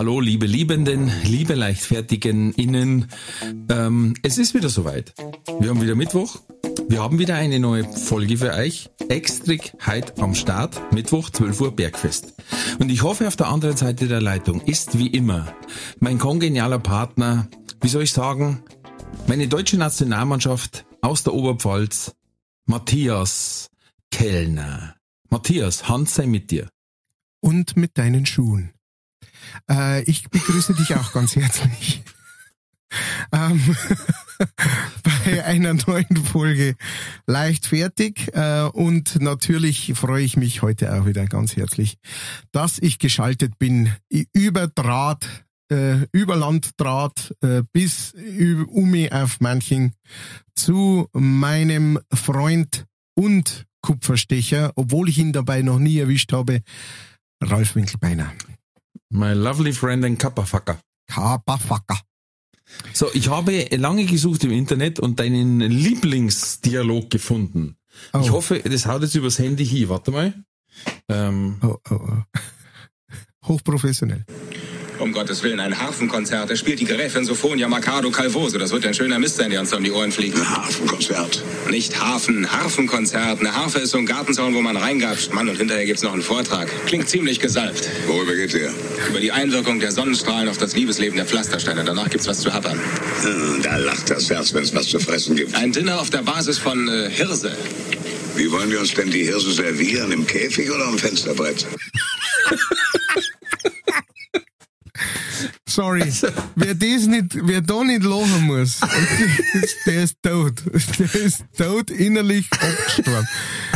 Hallo, liebe Liebenden, liebe Leichtfertigen innen. Ähm, es ist wieder soweit. Wir haben wieder Mittwoch. Wir haben wieder eine neue Folge für euch. Extrik heute am Start. Mittwoch, 12 Uhr Bergfest. Und ich hoffe, auf der anderen Seite der Leitung ist wie immer mein kongenialer Partner, wie soll ich sagen, meine deutsche Nationalmannschaft aus der Oberpfalz, Matthias Kellner. Matthias, Hand sei mit dir. Und mit deinen Schuhen. Äh, ich begrüße dich auch ganz herzlich. Ähm, bei einer neuen Folge leichtfertig äh, und natürlich freue ich mich heute auch wieder ganz herzlich, dass ich geschaltet bin über Draht, äh, über Landdraht äh, bis um mich auf Manching zu meinem Freund und Kupferstecher, obwohl ich ihn dabei noch nie erwischt habe, Ralf Winkelbeiner. My lovely friend and Kappafucker. Kappafucker. So, ich habe lange gesucht im Internet und deinen Lieblingsdialog gefunden. Oh. Ich hoffe, das haut jetzt übers Handy hin. Warte mal. Ähm. Oh, oh, oh. Hochprofessionell. Um Gottes Willen, ein Harfenkonzert. Er spielt die Gräfin Sophonia Mercado Calvoso. Das wird ein schöner Mist sein, der uns um die Ohren fliegt. Ein Harfenkonzert. Nicht Hafen, Harfenkonzert. Eine Harfe ist so ein Gartenzaun, wo man reingapscht. Mann, und hinterher gibt's noch einen Vortrag. Klingt ziemlich gesalbt. Worüber geht der? Über die Einwirkung der Sonnenstrahlen auf das Liebesleben der Pflastersteine. Danach gibt's was zu happern. Hm, da lacht das Herz, wenn's was zu fressen gibt. Ein Dinner auf der Basis von äh, Hirse. Wie wollen wir uns denn die Hirse servieren? Im Käfig oder am Fensterbrett? Sorry. Wer das nicht, wer da nicht lachen muss, der ist tot. Der ist tot innerlich abgestorben.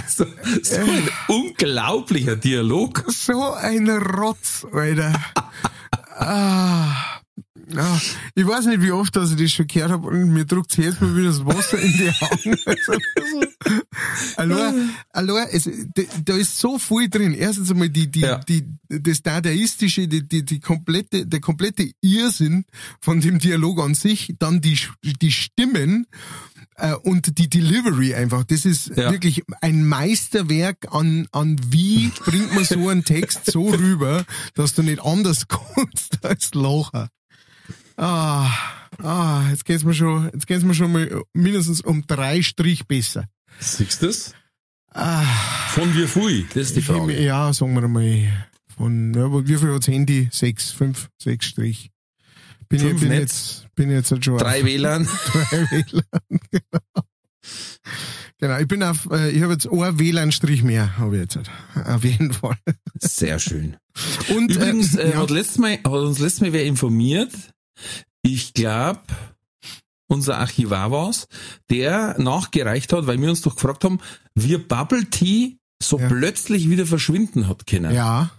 So, so ein unglaublicher Dialog. So ein Rotz, Alter. ah. Ja, ich weiß nicht, wie oft dass ich das schon gehört habe und mir druckt jetzt mal wieder das Wasser in die Augen. allein, allein, es, da ist so viel drin. Erstens einmal die, die, ja. die, das Dadaistische, die, die, die komplette, der komplette Irrsinn von dem Dialog an sich, dann die, die Stimmen, äh, und die Delivery einfach. Das ist ja. wirklich ein Meisterwerk an, an wie bringt man so einen Text so rüber, dass du nicht anders kommst als Locher. Ah, ah, jetzt geht's mir schon, jetzt geht's mir schon mal mindestens um drei Strich besser. Siehst du das? Ah, von wie viel? Das ist die Frage. Ja, sagen wir mal. Von, ja, wie viel hat's Handy? Sechs, fünf, sechs Strich. Bin, fünf ich, bin jetzt, bin jetzt halt schon Drei WLAN. Drei WLAN, genau. Genau, ich bin auf, äh, ich habe jetzt ein WLAN-Strich mehr, habe ich jetzt. Halt. Auf jeden Fall. Sehr schön. Und übrigens, äh, ja. hat, letztes Mal, hat uns letztes Mal wer informiert, ich glaube, unser Archivar war's, der nachgereicht hat, weil wir uns doch gefragt haben, wie Bubble Tea so ja. plötzlich wieder verschwinden hat können. Ja.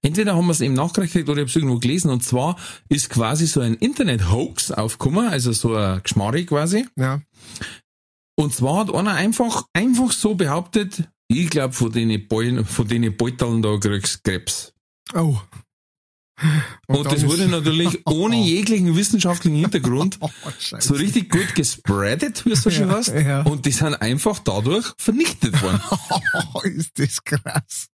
Entweder haben wir es eben nachgereicht oder ich habe es irgendwo gelesen und zwar ist quasi so ein Internet-Hoax aufgekommen, also so ein Geschmarri quasi. Ja. Und zwar hat einer einfach, einfach so behauptet, ich glaube, von den von Beuteln da kriegst Krebs. Oh. Und, und das wurde natürlich ohne jeglichen wissenschaftlichen Hintergrund oh, so richtig gut gespreadet, wie so schön heißt. Ja. Und die sind einfach dadurch vernichtet worden. ist das krass.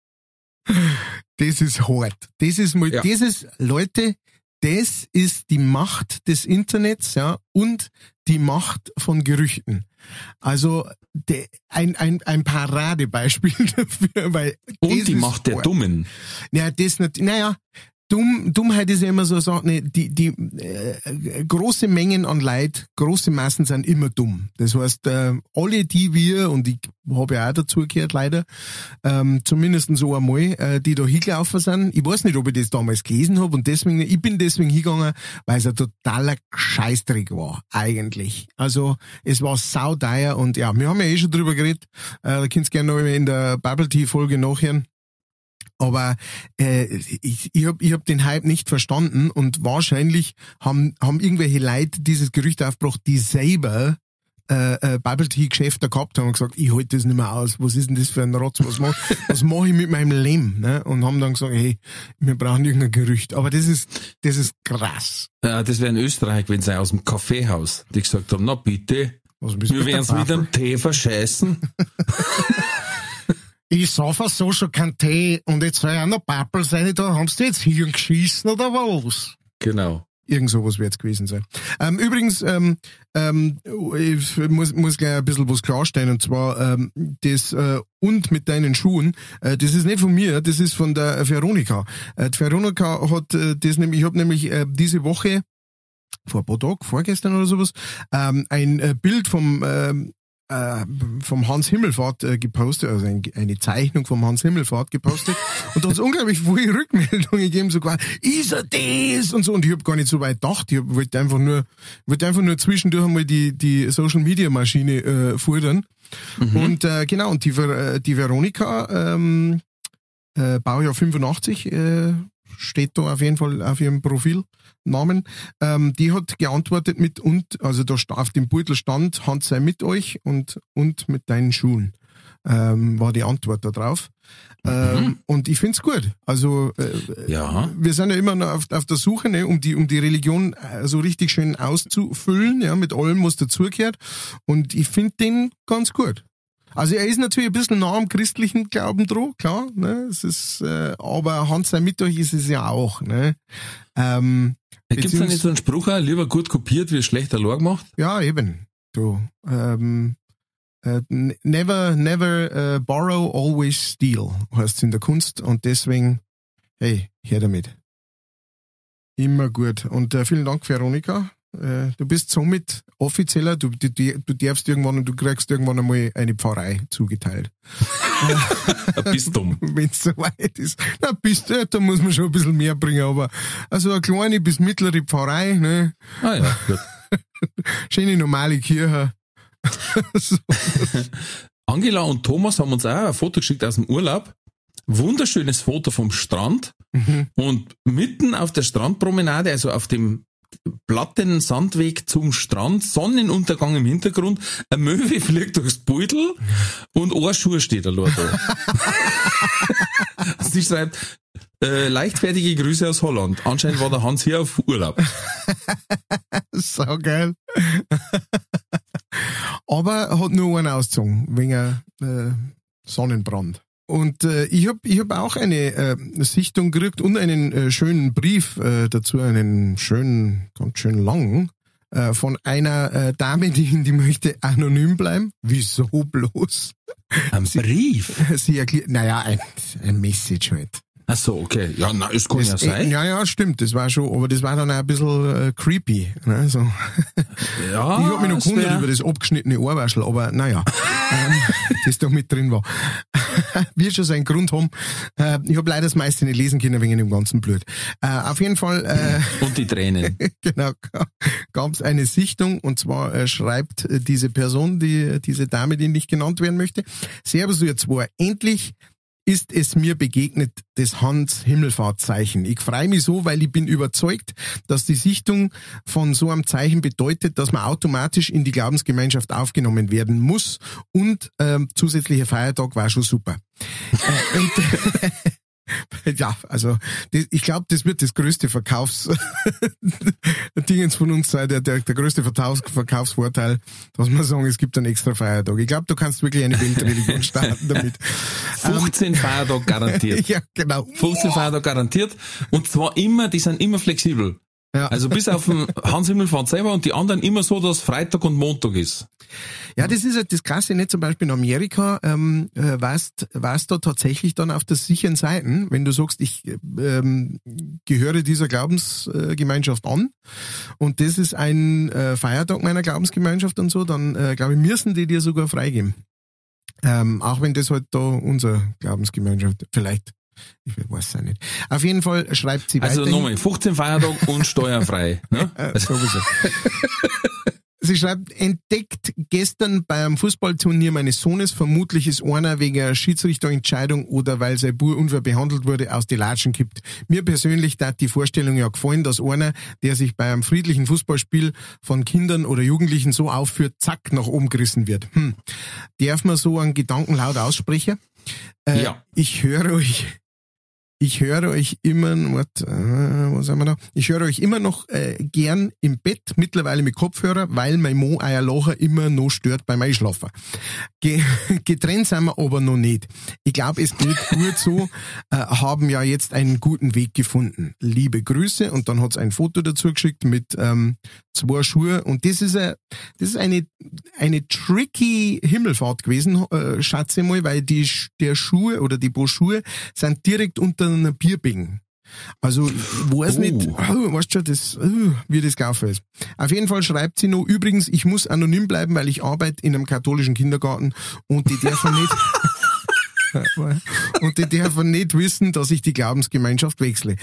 Das ist hart. Das ist mal, ja. das ist, Leute, das ist die Macht des Internets, ja, und die Macht von Gerüchten. Also de, ein, ein, ein Paradebeispiel dafür, weil und die Macht der Dummen. Ja, das nicht. Naja, Dumm, Dummheit ist ja immer so, so ne, die, die äh, große Mengen an Leid, große Massen sind immer dumm. Das heißt, äh, alle die wir, und ich habe ja auch dazugehört leider, ähm, zumindest so einmal, äh, die da hingelaufen sind. Ich weiß nicht, ob ich das damals gelesen habe und deswegen, ich bin deswegen hingegangen, weil es ein totaler Scheißdreck war, eigentlich. Also es war sauteuer und ja, wir haben ja eh schon drüber geredet, äh, da könnt ihr gerne noch in der Bubble Tea Folge nachhören Aber äh, ich, ich habe ich hab den Hype nicht verstanden und wahrscheinlich haben, haben irgendwelche Leute dieses Gerücht aufgebracht, die selber äh, äh, Bubble Tea Geschäfte gehabt haben und gesagt, ich halte das nicht mehr aus. Was ist denn das für ein Rotz? Was mache was mach ich mit meinem Leben? Ne? Und haben dann gesagt, hey, wir brauchen irgendein Gerücht. Aber das ist, das ist krass. Ja, das wäre in Österreich, wenn sie aus dem Kaffeehaus, die gesagt haben, na bitte, wir werden es mit dem Tee verscheißen. Ich saufe so schon keinen Tee und jetzt soll ja noch Pappel sein, da haben sie jetzt Hirn geschissen oder was? Genau. Irgend sowas wird es gewesen sein. Ähm, übrigens, ähm, ähm, ich muss, muss gleich ein bisschen was klarstellen, und zwar ähm, das äh, und mit deinen Schuhen, äh, das ist nicht von mir, das ist von der Veronika. Äh, die Veronika hat äh, das nämlich, ich habe nämlich äh, diese Woche vor ein paar Tagen, vorgestern oder sowas, ähm, ein äh, Bild vom ähm, äh, vom Hans Himmelfahrt äh, gepostet, also ein, eine Zeichnung vom Hans Himmelfahrt gepostet und da hat es unglaublich viele Rückmeldungen gegeben, sogar, ist er das? Und so, und ich habe gar nicht so weit gedacht, ich hab- wollte einfach nur, wollte einfach nur zwischendurch einmal die, die Social Media Maschine äh, fordern. Und äh, genau, und die, Ver- äh, die Veronika, ähm, äh, Baujahr 85, äh, steht da auf jeden Fall auf ihrem Profilnamen. Ähm, die hat geantwortet mit und, also da auf dem Beutel stand, Hand sei mit euch und, und mit deinen Schuhen. Ähm, war die Antwort da drauf. Ähm, und ich find's gut. Also äh, Ja. wir sind ja immer noch auf, auf der Suche, ne, um die, um die Religion äh, so richtig schön auszufüllen, ja, mit allem, was dazugehört. Und ich finde den ganz gut. Also er ist natürlich ein bisschen nah am christlichen Glauben dran, klar, ne, es ist, äh, aber Hans sei mit euch ist es ja auch, ne. Ähm, Gibt es da nicht so einen Spruch, auch, lieber gut kopiert, wie schlechter Lor gemacht? ja, eben. Du, ähm, äh, never, never äh, borrow, always steal, heißt in der Kunst. Und deswegen, hey, her damit. Immer gut. Und äh, vielen Dank, Veronika. Äh, du bist somit offizieller, du, du, du darfst irgendwann und du kriegst irgendwann einmal eine Pfarrei zugeteilt. Ein dumm. Wenn es soweit ist. Na, bist du, da muss man schon ein bisschen mehr bringen, aber also eine kleine bis mittlere Pfarrei, ne? Ah ja, gut. Schöne normale Kirche. so. Angela und Thomas haben uns auch ein Foto geschickt aus dem Urlaub. Wunderschönes Foto vom Strand. Mhm. Und mitten auf der Strandpromenade, also auf dem platten Sandweg zum Strand, Sonnenuntergang im Hintergrund, ein Möwe fliegt durchs Beutel und ein Schuh steht da. Sie schreibt, äh, leichtfertige Grüße aus Holland. Anscheinend war der Hans hier auf Urlaub. So geil. Aber er hat nur einen ausgezogen, wegen äh, Sonnenbrand. Und äh, ich habe ich hab auch eine äh, Sichtung gekriegt und einen äh, schönen Brief äh, dazu, einen schönen, ganz schön langen, äh, von einer äh, Dame, die, die möchte anonym bleiben. Wieso bloß? Ein Brief? Sie erklärt, naja, ein, ein Message halt. Ach so, okay. Ja, na, es kann ja Das, äh, sein. ja, ja, stimmt, das war schon, aber das war dann auch ein bisschen äh, creepy. Ne? So. Ja, Ich hab mich noch gewundert über das abgeschnittene Ohrwaschel, aber naja, ähm, das da mit drin war. Wird schon seinen Grund haben. Äh, ich habe leider das meiste nicht lesen können wegen dem ganzen Blöd. Äh, auf jeden Fall, äh, Und die Tränen. genau, gab es eine Sichtung und zwar äh, schreibt äh, diese Person, die, diese Dame, die nicht genannt werden möchte, Servus ihr zwei, endlich ist es mir begegnet, das Hans Himmelfahrtzeichen. Ich freue mich so, weil ich bin überzeugt, dass die Sichtung von so einem Zeichen bedeutet, dass man automatisch in die Glaubensgemeinschaft aufgenommen werden muss und ähm, zusätzlicher Feiertag war schon super. äh, und, ja, also ich glaube, das wird das größte Verkaufs Dingens von uns sein, der, der, der größte Verkaufs Verkaufsvorteil, dass wir sagen, es gibt einen extra Feiertag. Ich glaube, du kannst wirklich eine Weltreligion starten damit. 15 Feiertage garantiert. ja, genau. 15 Feiertage garantiert. Und zwar immer, die sind immer flexibel. Ja. Also bis auf den Hans Himmelfahrt selber und die anderen immer so, dass Freitag und Montag ist. Ja, das ist halt das Krasse, nicht zum Beispiel in Amerika, ähm, äh, warst, warst da tatsächlich dann auf der sicheren Seiten, wenn du sagst, ich ähm, gehöre dieser Glaubensgemeinschaft an und das ist ein äh, Feiertag meiner Glaubensgemeinschaft und so, dann äh, glaube ich, müssen die dir sogar freigeben. Ähm, auch wenn das halt da unsere Glaubensgemeinschaft vielleicht, ich weiß es auch nicht. Auf jeden Fall schreibt sie Also weiterhin. nochmal, 15 Feiertage und steuerfrei. Ne? Äh, sowieso. Sie schreibt, entdeckt gestern beim Fußballturnier meines Sohnes, vermutlich ist einer wegen einer Schiedsrichterentscheidung oder weil sein Bur unfair behandelt wurde, aus die Latschen kippt. Mir persönlich hat die Vorstellung ja gefallen, dass einer, der sich bei einem friedlichen Fußballspiel von Kindern oder Jugendlichen so aufführt, zack, nach oben gerissen wird. Hm. Darf man so einen Gedanken laut aussprechen? Äh, Ja. Ich höre euch ich höre euch immer, wart, äh, was haben wir da? Ich höre euch immer noch äh, gern im Bett, mittlerweile mit Kopfhörer, weil mein Mo Eierlocher immer noch stört beim Einschlafen. Ge getrennt sind wir aber noch nicht. Ich glaube, es geht gut so, äh, haben ja jetzt einen guten Weg gefunden. Liebe Grüße und dann hat's ein Foto dazu geschickt mit ähm, zwei Schuhe und das ist, a, das ist eine, eine tricky Himmelfahrt gewesen, äh, schätze ich mal, weil die, der Schuhe oder die Schuhe sind direkt unter einer Bierbing. Also, weiß Oh. nicht, oh, weißt schon, das, oh, wie das gelaufen ist. Auf jeden Fall schreibt sie noch, übrigens, ich muss anonym bleiben, weil ich arbeite in einem katholischen Kindergarten und die dürfen nicht, und die dürfen nicht wissen, dass ich die Glaubensgemeinschaft wechsle.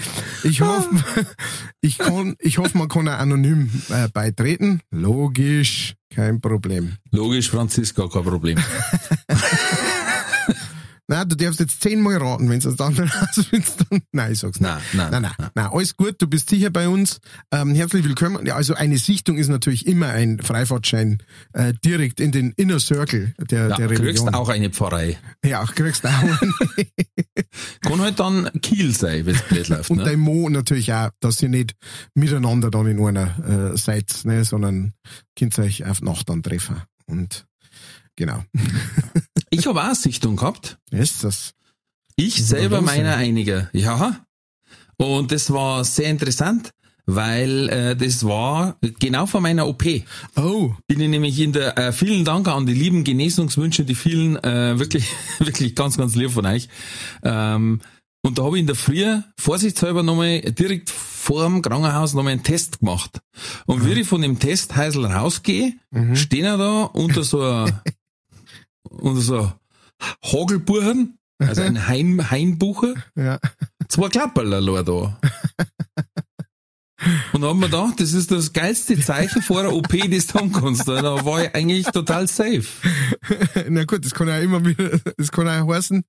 Ich hoffe, ich kann, ich hoffe, man kann auch anonym äh, beitreten. Logisch, kein Problem. Logisch, Franziska, kein Problem. Na, du darfst jetzt zehnmal raten, wenn du es dann rausfindest. Dann, nein, ich sag's nicht. Nein, nein, nein, nein, nein. Alles gut, du bist sicher bei uns. Ähm, herzlich willkommen. Ja, also eine Sichtung ist natürlich immer ein Freifahrtschein äh, direkt in den Inner Circle der, Ja, der kriegst Religion. auch eine Pfarrei. Ja, kriegst auch. einen. Kann halt dann Kiel sein, wenn's blöd läuft. Und Ne? dein Mo natürlich auch, dass ihr nicht miteinander dann in einer äh, seid, ne, sondern könnt ihr euch auf Nacht dann treffen. Und genau. Ich habe auch Sichtung gehabt. Ist das. Ich Was selber ey? einige. Ja. Und das war sehr interessant, weil äh, das war genau vor meiner OP. Oh, Bin ich nämlich in der, äh, vielen Dank an die lieben Genesungswünsche, die vielen, äh, wirklich, wirklich ganz, ganz lieb von euch. Ähm, und da habe ich in der Früh vorsichtshalber nochmal direkt vor dem Krankenhaus nochmal einen Test gemacht. Und wie ich von dem Testhäusl rausgehe, stehen er da unter so a, unter so Hagelbuchen, also ein Hain, Hainbucher, ja. zwei Klapperl da. Und da haben wir gedacht, das ist das geilste Zeichen vor der OP, das du haben kannst. Da war ich eigentlich total safe. Na gut, das kann ja immer wieder, das kann auch heißen,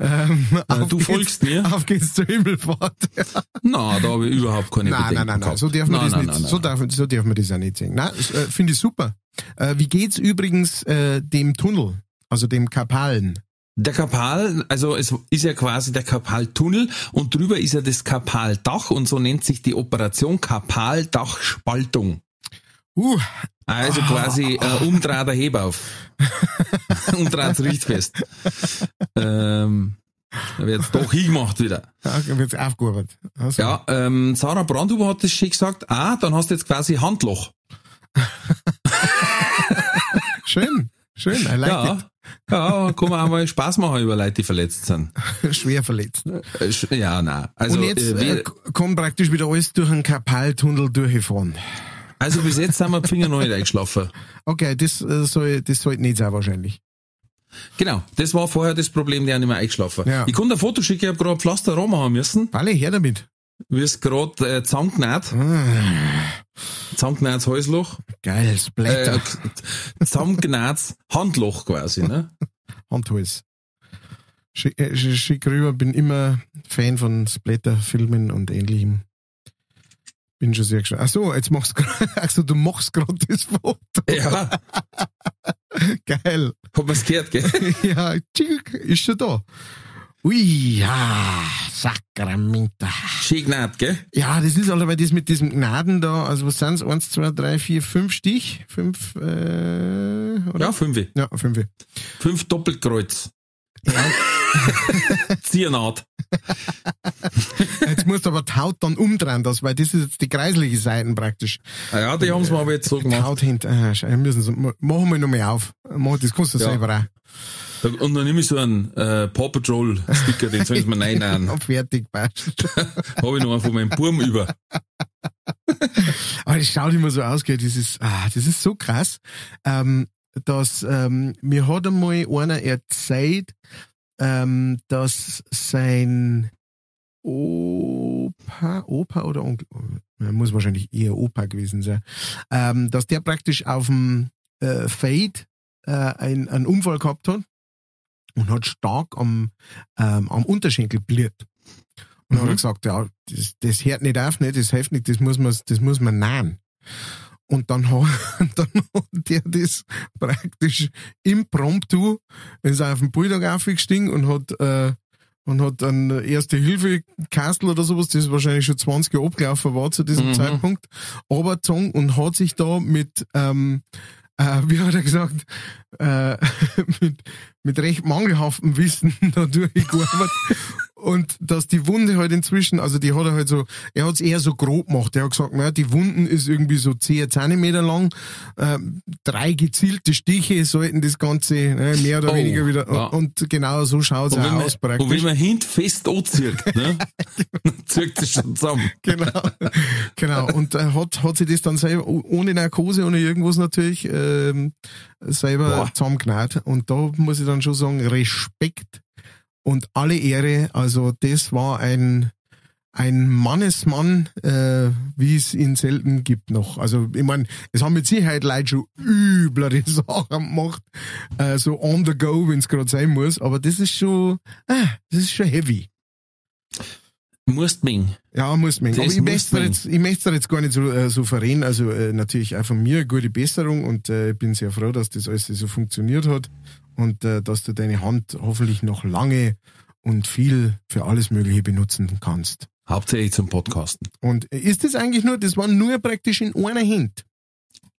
ähm, auf du geht's- folgst mir? Auf geht's zur Himmelfahrt. Ja. Na, da habe ich überhaupt keine Nein, Bedenken nein, nein, nein, so darf man Nein, das nein, nicht, nein, so darf, so darf man das auch nicht sehen. Nein, äh, finde ich super. Äh, wie geht's übrigens äh, dem Tunnel, also dem Kapalen? Der Kapal, also es ist ja quasi der Kapaltunnel und drüber ist ja das Kapaldach und so nennt sich die Operation Kapaldachspaltung. Uh, Also quasi äh, umdreht der Hebauf. umdreht Richtfest. Ähm, da wird's doch hingemacht wieder. ja, wird's aufgearbeitet. Also, Ja, ähm, Sarah Brandhuber hat das schön gesagt. Ah, dann hast du jetzt quasi Handloch. Schön, schön, I like Ja, ja, kann man auch mal Spaß machen über Leute, die verletzt sind. Schwer verletzt. Äh, sch- Ja, nein. Also, Und jetzt äh, äh, wir, kommt praktisch wieder alles durch einen Kapaltunnel durchgefahren. also bis jetzt sind wir die Finger noch nicht eingeschlafen. Okay, das äh, soll, das sollte nicht sein wahrscheinlich. Genau, das war vorher das Problem, die haben nicht mehr eingeschlafen. Ja. Ich konnte ein Foto schicken, ich habe gerade Pflaster machen müssen, Alle, her damit. Es gerade äh, zusammengenäht, Ah, zusammengenähtes Häusloch, geil, äh, Splatter, zusammengenähtes Handloch quasi, ne? Handhals. Schick, äh, sch- schick rüber, bin immer Fan von Splatter-Filmen und ähnlichem. Bin schon sehr gespannt. Ach so, jetzt machst du, ach so, du machst gerade das Foto. Ja, Geil. hat man's gehört, gell? Ja, ist schon da. Ui, ja, Sakramenta. Schön genäht, gell? Ja, das ist aber das mit diesem Gnaden da, also was sind's? Eins, zwei, drei, vier, fünf Stich? Fünf, äh, oder? Ja, fünf. Ja, fünf. Fünf Doppelkreuz. Ziernaht. Jetzt musst du aber die Haut dann umdrehen, das, weil das ist jetzt die kreisliche Seiten praktisch. Ah ja, die haben's mir aber jetzt so Die gemacht. Haut hinter, ah, schau, müssen sie, machen wir nochmal auf. Mach, das kannst du Ja. selber auch. Und dann nehme ich so einen äh, Paw Patrol Sticker, den soll ich mir rein Und fertig, passt. Habe ich noch einen von meinem Burm über. Aber das schaut immer so aus, gell, das ist, ah, das ist so krass, ähm, dass, ähm, mir hat einmal einer erzählt, ähm, dass sein Opa, Opa oder Onkel, muss wahrscheinlich eher Opa gewesen sein, ähm, dass der praktisch auf dem äh, Fade äh, ein, einen Unfall gehabt hat und hat stark am, ähm, am Unterschenkel bliert. Und mhm. hat er gesagt, ja, das, das hört nicht auf, nicht, das hilft nicht, das muss man, das muss man nähen. Und dann hat, dann hat der das praktisch impromptu, ist auf den Bulldog aufgestiegen und hat, äh, und hat dann erste Hilfe Kastel oder sowas, das wahrscheinlich schon 20 Jahre abgelaufen war zu diesem mhm. Zeitpunkt, aber und hat sich da mit, ähm, äh, wie hat er gesagt, äh, mit, mit recht mangelhaftem Wissen da durchgearbeitet und dass die Wunde halt inzwischen, also die hat er halt so, er hat es eher so grob gemacht. Er hat gesagt, naja, die Wunden ist irgendwie so 10 Zentimeter lang, äh, drei gezielte Stiche sollten das Ganze ne, mehr oder oh, weniger wieder, ja. und genau so schaut es aus man, praktisch. Und wenn man hint fest anzieht, ne, zieht es schon zusammen. Genau, genau. Und äh, hat, hat sich das dann selber, ohne Narkose, ohne irgendwas natürlich, ähm, selber zusammengenäht. Und da muss ich dann schon sagen, Respekt und alle Ehre. Also das war ein ein Mannesmann, äh, wie es ihn selten gibt noch. Also ich meine, es haben mit Sicherheit Leute schon üblere Sachen gemacht, äh, so on the go, wenn es gerade sein muss. Aber das ist schon, äh, das ist schon heavy. Musst Ming. Ja, musst Ming. Aber ich möchte jetzt, ich möchte jetzt gar nicht so äh, souverän. Also äh, natürlich auch von mir gute Besserung und äh, ich bin sehr froh, dass das alles so funktioniert hat und äh, dass du deine Hand hoffentlich noch lange und viel für alles Mögliche benutzen kannst. Hauptsächlich zum Podcasten. Und ist das eigentlich nur, das war nur praktisch in einer Hand?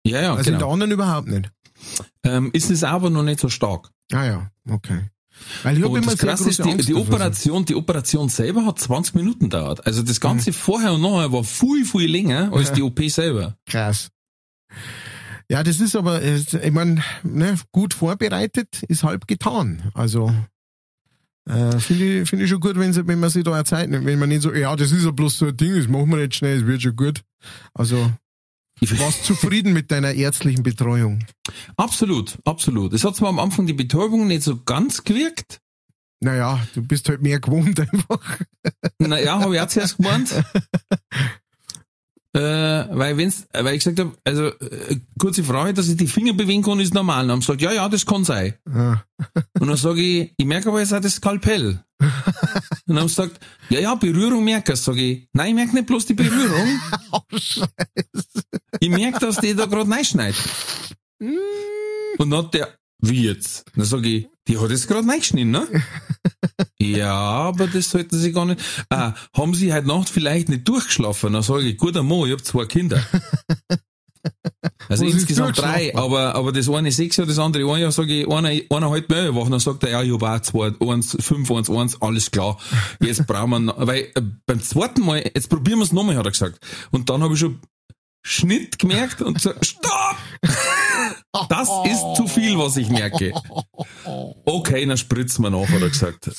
Ja, ja, Also genau. in der anderen überhaupt nicht? Ähm, ist es aber noch nicht so stark. Ah ja, okay. Weil ich und das Krasse ist, die, die Operation, die Operation selber hat 20 Minuten gedauert. Also das Ganze mhm. vorher und nachher war viel, viel länger als ja. die OP selber. Krass. Ja, das ist aber, äh, ich meine, ne, gut vorbereitet ist halb getan. Also äh, finde ich, find ich schon gut, wenn, sie, wenn man sich da Zeit nimmt. Wenn man nicht so, ja, das ist ja bloß so ein Ding, das machen wir nicht schnell, es wird schon gut. Also, du warst zufrieden mit deiner ärztlichen Betreuung? Absolut, absolut. Es hat zwar am Anfang die Betäubung nicht so ganz gewirkt. Naja, du bist halt mehr gewohnt einfach. Naja, habe ich auch zuerst gemeint. Äh, weil wenn's, weil ich gesagt habe, also äh, kurze Frage, dass ich die Finger bewegen kann, ist normal. Und dann sagt, ja, ja, das kann sein. Ja. Und dann sage ich, ich merke aber jetzt auch das Skalpell. Und dann gesagt, ja, ja, Berührung merke ich. Sag ich, nein, ich merke nicht bloß die Berührung. oh, Scheiße. Ich merke, dass die da gerade reinschneidet. Mm. Und dann hat der, wie jetzt? Dann sage ich, die hat jetzt gerade reingeschnitten, ne? ja, aber das sollten sie gar nicht. Ah, haben sie heute Nacht vielleicht nicht durchgeschlafen? Dann sage ich, guter Mo, ich habe zwei Kinder. Also Was insgesamt drei, aber, aber das eine sechs Jahre, das andere ein Jahr, sage ich, einer, einer halt mehr wach, dann sagt er, ja, ich habe auch zwei, eins, fünf, eins, eins, alles klar. Jetzt brauchen wir, weil äh, beim zweiten Mal, jetzt probieren wir es nochmal, hat er gesagt. Und dann habe ich schon Schnitt gemerkt und so, stopp! Das ist zu viel, was ich merke. Okay, dann spritzen wir nach, hat er gesagt.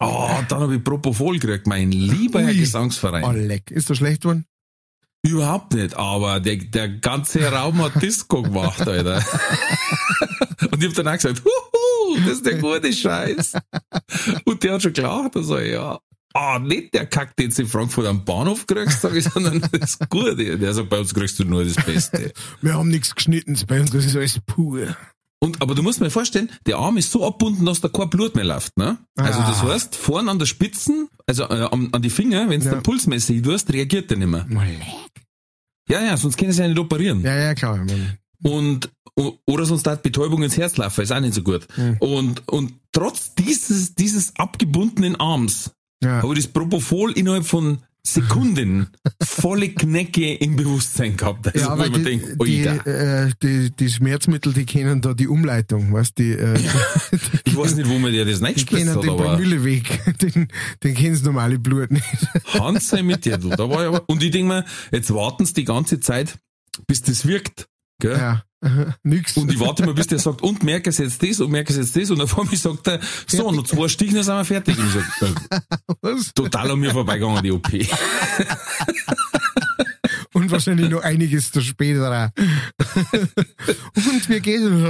Oh, dann habe ich Propofol gekriegt, mein lieber Ui. Herr Gesangsverein. Oh, leck. Ist das schlecht worden? Überhaupt nicht, aber der, der ganze Raum hat Disco gemacht, Alter. Und ich habe dann auch gesagt, Huhu, das ist der gute Scheiß. Und der hat schon gelacht, also ja ah, nicht der Kack, den du in Frankfurt am Bahnhof kriegst, sag ich, sondern das Gute. Der sagt, bei uns kriegst du nur das Beste. Wir haben nichts geschnitten, bei uns das ist alles pur. Und, aber du musst mir vorstellen, der Arm ist so abbunden, dass da kein Blut mehr läuft, ne? Also das ah. heißt, vorne an der Spitzen, also äh, an, an die Finger, wenn du ja. den Pulsmesser tust, reagiert der nicht mehr. Ja, ja, sonst können sie ja nicht operieren. Ja, ja, klar. Und, oder sonst hat Betäubung ins Herz laufen, ist auch nicht so gut. Mhm. Und, und trotz dieses, dieses abgebundenen Arms ja. ich das Propofol innerhalb von Sekunden volle Knecke im Bewusstsein gehabt. Also, ja, weil die, denkt, die, äh, die, die, Schmerzmittel, die kennen da die Umleitung, weißt die, äh. Ich weiß nicht, wo man dir das reingespritzt hat, den aber... Mülleweg, den, den kennen normale Blut nicht. Hans sei mit dir, du. Da war ich aber, und ich denke mir, jetzt warten sie die ganze Zeit, bis das wirkt. Gell? Ja. Nix. Und ich warte mal, bis der sagt, und merke es jetzt das und merke es jetzt das. Und dann vor mir sagt er, so, noch zwei Stiche, dann sind wir fertig. Und ich sag, äh, total an mir vorbeigegangen, die OP. und wahrscheinlich noch einiges zu später. und wir gehen.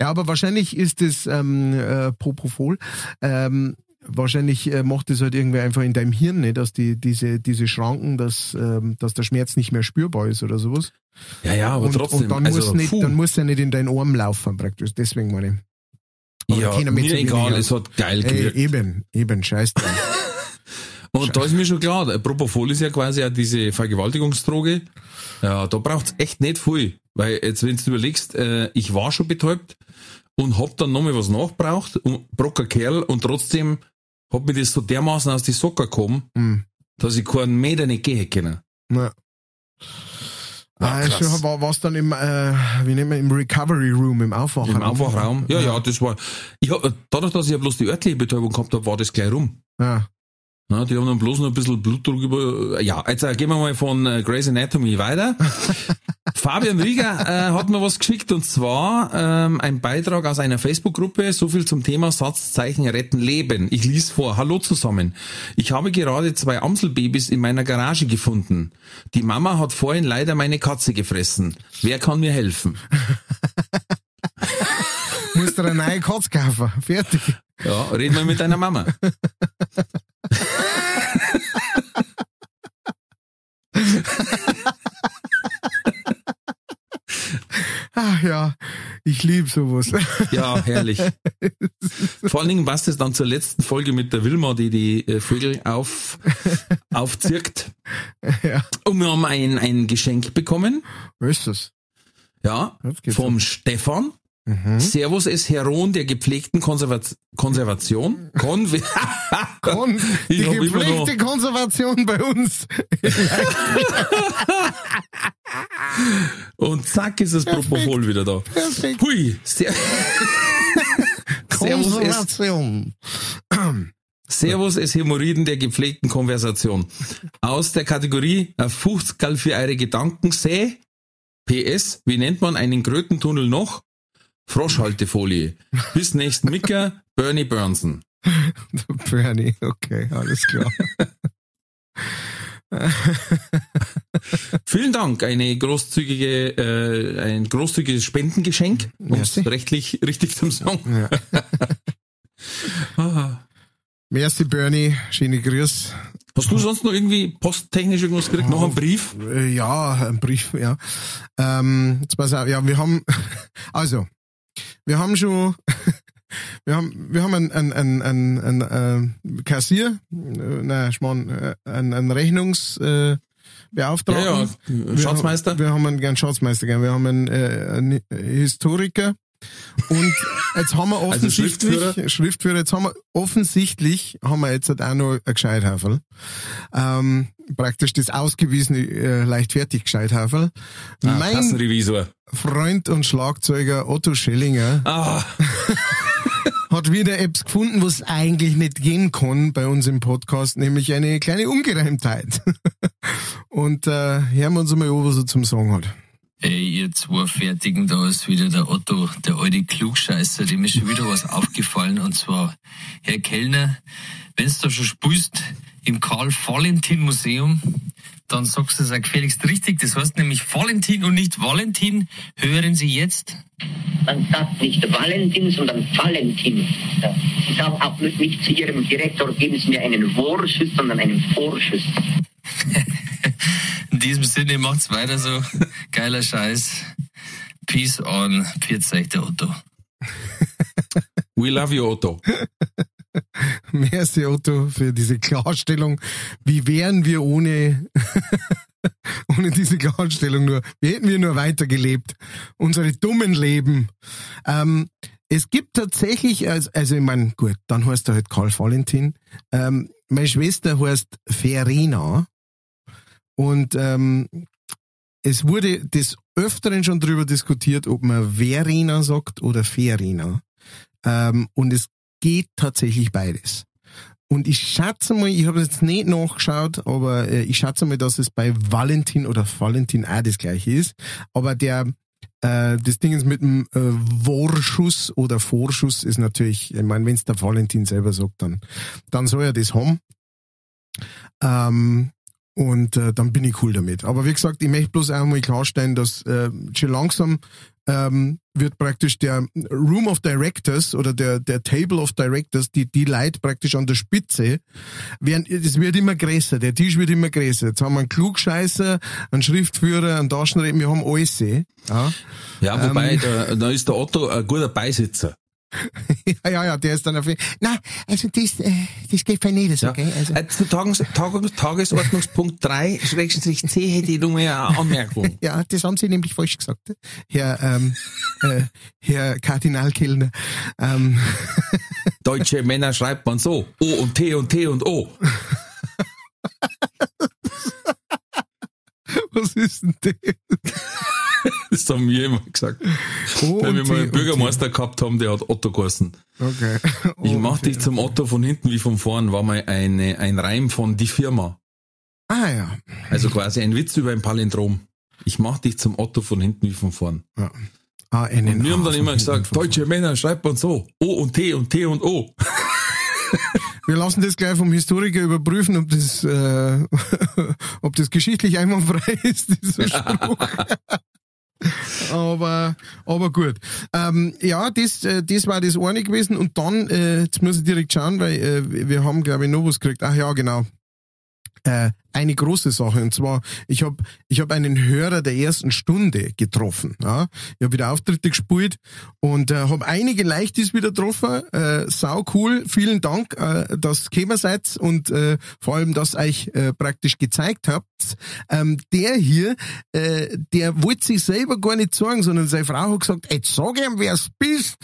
ja, aber wahrscheinlich ist es ähm, äh, Propofol. Ähm, wahrscheinlich äh, macht das halt irgendwie einfach in deinem Hirn, ne, dass die, diese, diese Schranken, dass, ähm, dass der Schmerz nicht mehr spürbar ist oder sowas. Ja, ja, aber und, trotzdem. und dann, also, muss nicht, puh. dann muss er nicht in deinen Arm laufen, praktisch. Deswegen meine ich. Aber ja, mir egal, es hat geil Ey, gewirkt. eben, eben, scheiß drauf. Und da ist mir schon klar, Propofol ist ja quasi auch diese Vergewaltigungsdroge. Ja, da braucht's echt nicht viel. Weil jetzt, wenn du überlegst, äh, ich war schon betäubt und hab dann nochmal was nachgebraucht, und brocker Kerl, und trotzdem hat mir das so dermaßen aus die Socken gekommen, Hm. dass ich keinen Meter nicht gehen können. Ja. Ah, schon war was dann im, äh, wie nennen wir, im Recovery Room, im Aufwachraum. Im Aufwachraum. Ja, ja, das war, ich hab, dadurch, dass ich ja bloß die örtliche Betäubung gehabt habe, war das gleich rum. Ja. Ja, die haben dann bloß noch ein bisschen Blutdruck über. Ja, jetzt äh, gehen wir mal von äh, Grey's Anatomy weiter. Fabian Rieger äh, hat mir was geschickt und zwar ähm, ein Beitrag aus einer Facebook-Gruppe, so viel zum Thema Satzzeichen retten Leben. Ich lies vor. Hallo zusammen. Ich habe gerade zwei Amselbabys in meiner Garage gefunden. Die Mama hat vorhin leider meine Katze gefressen. Wer kann mir helfen? Musst du eine neue Katze kaufen. Fertig. Ja, reden wir mit deiner Mama. Ach ja, ich lieb sowas. Ja, herrlich. Vor allen Dingen passt es dann zur letzten Folge mit der Wilma, die die äh, Vögel auf, aufzirkt. ja. Und wir haben ein, ein Geschenk bekommen. Was ist das? Ja, vom Stefan. Mhm. Servus es Heron der gepflegten Konservat Konservation. Konve Kon die gepflegte Konservation bei uns. Und zack ist das Propofol wieder da. Perfekt. Hui, ser Konservation. Servus es Hämorrhoiden der gepflegten Konversation. Aus der Kategorie äh, Fuchtskall für eure Gedanken seh. PS, wie nennt man einen Krötentunnel noch? Froschhaltefolie. Bis nächsten Micker, Bernie Burnson. Bernie, okay, alles klar. Vielen Dank, eine großzügige, äh, ein großzügiges Spendengeschenk, um es rechtlich richtig zu sagen. Ja. Ah. Merci Bernie, schöne Grüß. Hast du sonst noch irgendwie posttechnisch irgendwas gekriegt? Noch einen Brief? Äh, Ja, ein Brief, ja. Ähm, jetzt pass auf, ja, wir haben, also, wir haben schon, wir haben, wir haben ein, ein, ein, ein, ein äh, Kassier, äh, nein, Schmarrn, äh, ein, ein Rechnungsbeauftragten. Äh, Beauftragten. Ja, ja, Wir Schatzmeister. Haben, wir haben einen, einen Schatzmeister, wir haben einen, äh, einen Historiker und jetzt haben wir Also offensichtlich, Schriftführer? Schriftführer, jetzt haben wir offensichtlich, haben wir jetzt halt auch noch ein Gescheithafel. Ähm, praktisch das ausgewiesene äh, leichtfertig Gescheithafel. Ah, mein Kassenrevisor. Freund und Schlagzeuger Otto Schellinger Ah, hat wieder Apps gefunden, was eigentlich nicht gehen kann bei uns im Podcast, nämlich eine kleine Ungereimtheit. Und äh, hören wir uns mal an, was er zum Sagen hat. Ey, ihr zwei Fertigen, da ist wieder der Otto, der alte Klugscheißer, dem ist schon wieder was aufgefallen. Und zwar, Herr Kellner, wenn's da schon spielst im Karl-Valentin-Museum, dann sagst du es auch gefälligst richtig. Das heißt nämlich Valentin und nicht Valentin. Hören Sie jetzt. Man sagt nicht Valentin, sondern Valentin. Sie sagen auch nicht zu Ihrem Direktor, geben Sie mir einen Vorschuss, sondern einen Vorschuss. In diesem Sinne macht's weiter so. Geiler Scheiß. Peace on. Pfiat euch der Otto. we love you, Otto. Merci Otto für diese Klarstellung. Wie wären wir ohne, ohne diese Klarstellung nur? Wie hätten wir nur weitergelebt? Unsere dummen Leben. Ähm, es gibt tatsächlich, also, also ich meine, gut, dann heißt er halt Karl Valentin. Ähm, meine Schwester heißt Verena. Und ähm, es wurde des Öfteren schon drüber diskutiert, ob man Verena sagt oder Verena. Ähm, und es geht tatsächlich beides. Und ich schätze mal, ich habe jetzt nicht nachgeschaut, aber äh, ich schätze mal, dass es bei Valentin oder Valentin auch das gleiche ist. Aber der äh, das Ding ist mit dem äh, Vorschuss oder Vorschuss ist natürlich, ich meine, wenn es der Valentin selber sagt, dann, dann soll er das haben. Ähm, und äh, dann bin ich cool damit. Aber wie gesagt, ich möchte bloß einmal klarstellen, dass äh, schon langsam ähm, wird praktisch der Room of Directors oder der, der Table of Directors, die, die Leute praktisch an der Spitze, werden, es wird immer größer, der Tisch wird immer größer. Jetzt haben wir einen Klugscheißer, einen Schriftführer, einen Taschenreden, wir haben alles. Ja, Ja, wobei, da, da ist der Otto ein guter Beisitzer. ja, ja, ja, der ist dann auf Na, also das, äh, das geht für nicht Ja. gell? Also, Äh, Zu Tages, Tages, Tagesordnungspunkt 3, Schrägstrich C, hätte ich noch mal eine Anmerkung. ja, das haben Sie nämlich falsch gesagt, Herr, ähm, äh, Herr Kardinal Kellner. Ähm, Deutsche Männer schreibt man so. O und T und T und O. was ist denn das? Das haben wir immer gesagt. O Weil wir mal einen Bürgermeister gehabt haben, der hat Otto geheißen. Okay. Ich O mach dich zum Otto von hinten wie von vorn, war mal eine, ein Reim von die Firma. Ah ja. Also quasi ein Witz über ein Palindrom. Ich mach dich zum Otto von hinten wie von vorn. ja. Ah, Und wir haben dann immer gesagt, deutsche Männer schreibt man so. O und T und T und O. Wir lassen das gleich vom Historiker überprüfen, ob das, äh, ob das geschichtlich einwandfrei ist, dieser Spruch. aber, aber gut. Ähm, ja, das, äh, das war das eine gewesen. Und dann, äh, jetzt muss ich direkt schauen, weil äh, wir haben, glaube ich, noch was gekriegt. Ach ja, genau. Äh, eine große Sache und zwar ich habe ich hab einen Hörer der ersten Stunde getroffen. Ja? Ich habe wieder Auftritte gespielt und äh, habe einige Leichtis wieder getroffen. Äh, sau cool, vielen Dank, äh, dass ihr seid und äh, vor allem, dass ihr euch äh, praktisch gezeigt habt. Ähm, der hier, äh, der wollte sich selber gar nicht sagen, sondern seine Frau hat gesagt, jetzt sag ihm, wer es bist.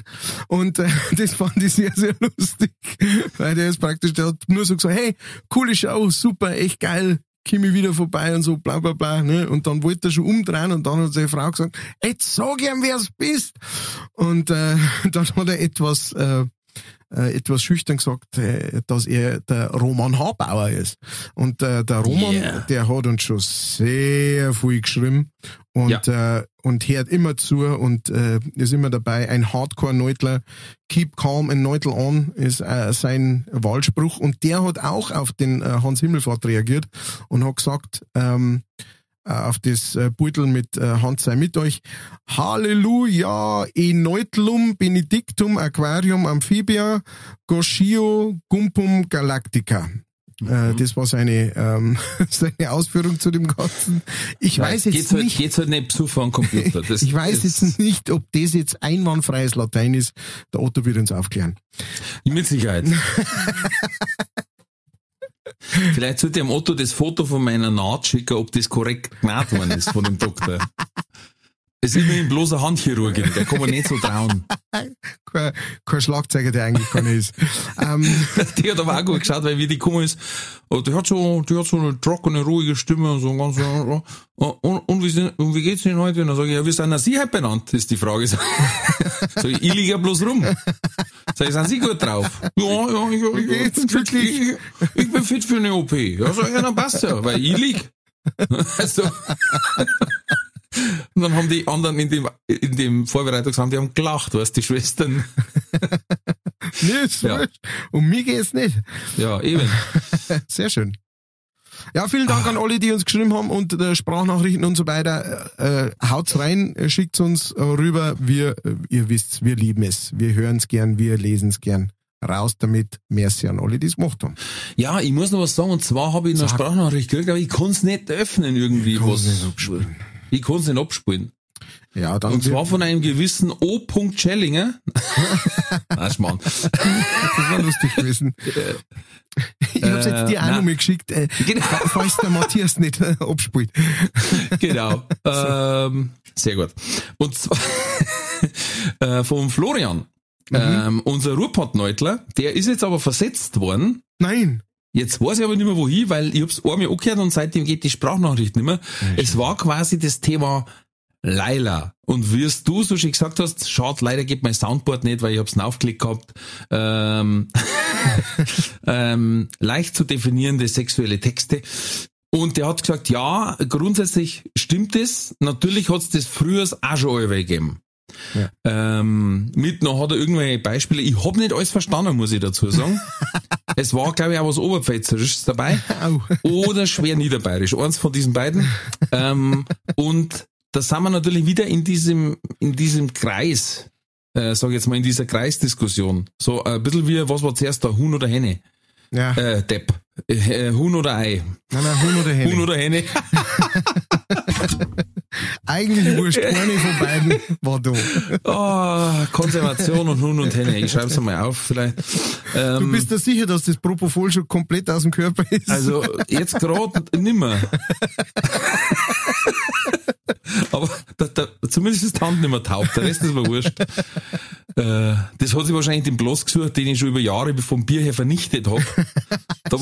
Und äh, das fand ich sehr, sehr lustig, weil der ist praktisch, der hat nur so gesagt, hey, coole Show, super, echt geil, komm ich wieder vorbei und so, bla bla bla. Ne? Und dann wollte er schon umdrehen und dann hat seine Frau gesagt, jetzt sag ihm, wer es bist. Und äh, dann hat er etwas, äh, äh, etwas schüchtern gesagt, äh, dass er der Roman Habauer ist. Und äh, der Roman, Yeah. der hat uns schon sehr viel geschrieben und, äh, und hört immer zu und äh, ist immer dabei. Ein Hardcore-Neutler, keep calm and Neutel on, ist äh, sein Wahlspruch. Und der hat auch auf den äh, Hans Himmelfahrt reagiert und hat gesagt, ähm, äh, auf das äh, Beutel mit äh, Hand sei mit euch. Halleluja, e Neutlum, Benedictum, Aquarium, Amphibia, Goshio, Gumpum, Galactica. Äh, das war seine, ähm, seine Ausführung zu dem Ganzen. Ich weiß jetzt geht's halt, nicht, geht's halt nicht besuchen am Computer. Das, ich weiß jetzt nicht, ob das jetzt einwandfreies Latein ist. Der Otto wird uns aufklären. Mit Sicherheit. Vielleicht sollte ich dem Otto das Foto von meiner Naht schicken, ob das korrekt gemacht worden ist von dem Doktor. Es ist immerhin bloß ein Handchirurgin, der kann man nicht so trauen. Kein, kein Schlagzeuger, der eigentlich nicht ist. ähm, Die hat aber auch gut geschaut, weil wie die gekommen ist, die hat so, die hat so eine trockene, ruhige Stimme und so ein ganz, oh, oh, und, und, wie, sind, und wie geht's Ihnen heute? Und dann sage ich, ja, wie sind denn Sie halt benannt, ist die Frage. Sag ich, ich liege ja bloß rum. Sag ich, sind Sie gut drauf? Ja, ja, ich, ich, geht's ich, bin fit, wirklich? ich, ich bin fit für eine OP. Ja, sag ich, ja, dann passt ja, weil ich lieg. Also, und dann haben die anderen in dem, in dem Vorbereitungsraum, die haben gelacht, weißt, die Schwestern. ist Ja. Um mich geht's nicht. Ja, eben. Sehr schön. Ja, vielen Dank an alle, die uns geschrieben haben und äh, Sprachnachrichten und so weiter. Äh, haut's rein, äh, schickt's uns äh, rüber. Wir, äh, ihr wisst, wir lieben es. Wir hören's gern, wir lesen's gern. Raus damit. Merci an alle, die es gemacht haben. Ja, ich muss noch was sagen, und zwar habe ich eine. Sprachnachricht gekriegt, aber ich kann es nicht öffnen irgendwie. Ich kann's was, nicht abspielen. Ich kann es nicht abspielen. Ja, dann Und zwar von einem gewissen O. Schellinger. Nein, Schmarrn. das war lustig gewesen. Ich hab's jetzt dir auch Äh, nein. noch mal geschickt, äh, Genau. falls der Matthias nicht äh, abspielt. genau. ähm, sehr gut. Und zwar äh, vom Florian. Mhm. Ähm, unser Ruhrpottneutler, der ist jetzt aber versetzt worden. Nein. Jetzt weiß ich aber nicht mehr wohin, weil ich hab's einmal angehört und seitdem geht die Sprachnachricht nicht mehr. Es war quasi das Thema Laila. Und wie es du so schön gesagt hast, schade, leider geht mein Soundboard nicht, weil ich hab's aufgelegt gehabt. Ähm, ähm, leicht zu definierende sexuelle Texte. Und der hat gesagt, ja, grundsätzlich stimmt es. Natürlich hat's das früher auch schon alle gegeben. Ja. Ähm, mit noch hat er irgendwelche Beispiele. Ich hab nicht alles verstanden, muss ich dazu sagen. es war, glaube ich, auch was Oberpfälzerisches dabei oder schwer niederbayerisch. Eins von diesen beiden. Ähm, und da sind wir natürlich wieder in diesem, in diesem Kreis, äh, sag ich jetzt mal, in dieser Kreisdiskussion. So ein bisschen wie, was war zuerst da, Huhn oder Henne? Ja. Äh, Depp. Äh, Huhn oder Ei? Nein, nein, Huhn oder Henne. Huhn oder Henne? Eigentlich wurscht, eine von beiden war da. Oh, Konservation und Huhn und Henne. Ich schreib's mal auf vielleicht. Du Ähm, bist dir sicher, dass das Propofol schon komplett aus dem Körper ist? also jetzt gerade nimmer. Aber da, da, zumindest ist die Hand nicht mehr taub, der Rest ist mir wurscht. Äh, das hat sich wahrscheinlich den Bloß gesucht, den ich schon über Jahre vom Bier her vernichtet hab. Da,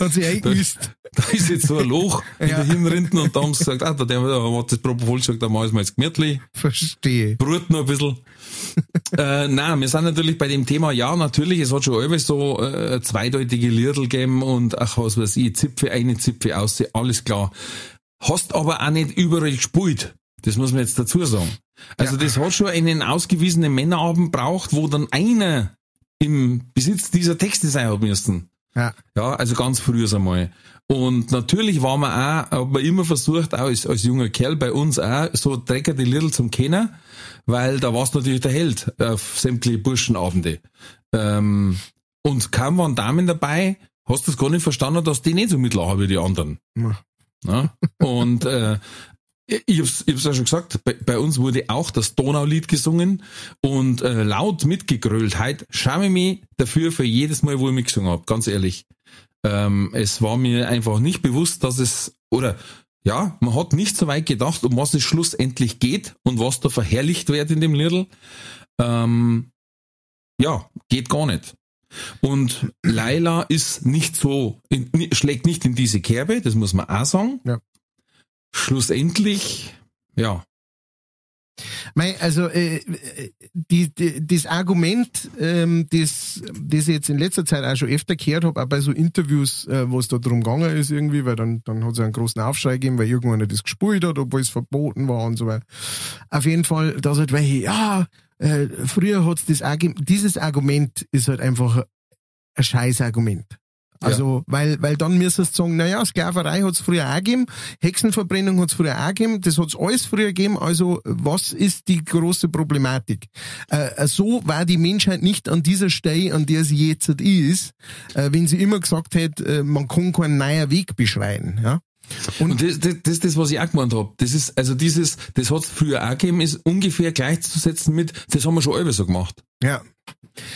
hat sich eingemisst. Da ist jetzt so ein Loch in Ja. der Hinrinden und da haben sie gesagt, ah, da, der, hat das Propofol gesagt, da machen wir jetzt gemütlich. Verstehe. brut noch ein bisschen. äh, nein, wir sind natürlich bei dem Thema, ja, natürlich, es hat schon alles so äh, zweideutige Liedl gegeben und ach, was weiß ich, Zipfe eine, Zipfe aus, alles klar. Hast aber auch nicht überall gespielt. Das muss man jetzt dazu sagen. Also das hat schon einen ausgewiesenen Männerabend braucht, wo dann einer im Besitz dieser Texte sein hat müssen. Ja. Ja, also ganz früh einmal. Und natürlich war man auch, hat man immer versucht, auch als, als junger Kerl bei uns auch, so Drecker die Little zum Kennen, weil da warst du natürlich der Held auf sämtliche Burschenabende. Ähm, und kaum waren Damen dabei, hast du es gar nicht verstanden, dass die nicht so mitlachen wie die anderen. Ja. Ja? Und äh, ich hab's, ich hab's ja schon gesagt, bei, bei uns wurde auch das Donaulied gesungen und äh, laut mitgegrölt. Heute schäme ich mich dafür für jedes Mal, wo ich mitgesungen hab, ganz ehrlich. Ähm, es war mir einfach nicht bewusst, dass es, oder ja, man hat nicht so weit gedacht, um was es schlussendlich geht und was da verherrlicht wird in dem Liedl. Ähm, ja, geht gar nicht. Und Laila ist nicht so, in, schlägt nicht in diese Kerbe, das muss man auch sagen. Ja. Schlussendlich, ja, Mei, also äh, die, die, das Argument, ähm, das, das ich jetzt in letzter Zeit auch schon öfter gehört habe, auch bei so Interviews, äh, wo es da drum gegangen ist irgendwie, weil dann, dann hat es einen großen Aufschrei gegeben, weil irgendwann das gespielt hat, obwohl es verboten war und so weiter. Auf jeden Fall, dass halt welche, ja, äh, früher hat's das Argument, dieses Argument ist halt einfach ein scheiß Argument. Also, weil, weil dann müsstest du sagen, naja, Sklaverei hat's früher auch gegeben, Hexenverbrennung hat's früher auch gegeben, das hat's alles früher gegeben, also was ist die große Problematik? Äh, so war die Menschheit nicht an dieser Stelle, an der sie jetzt ist, äh, wenn sie immer gesagt hätte, äh, man kann keinen neuen Weg beschreien. Ja? Und, das, das, das ist das, was ich auch gemeint hab. Das ist, also dieses, das hat's früher auch gegeben, ist ungefähr gleichzusetzen mit, das haben wir schon alle so gemacht. Ja.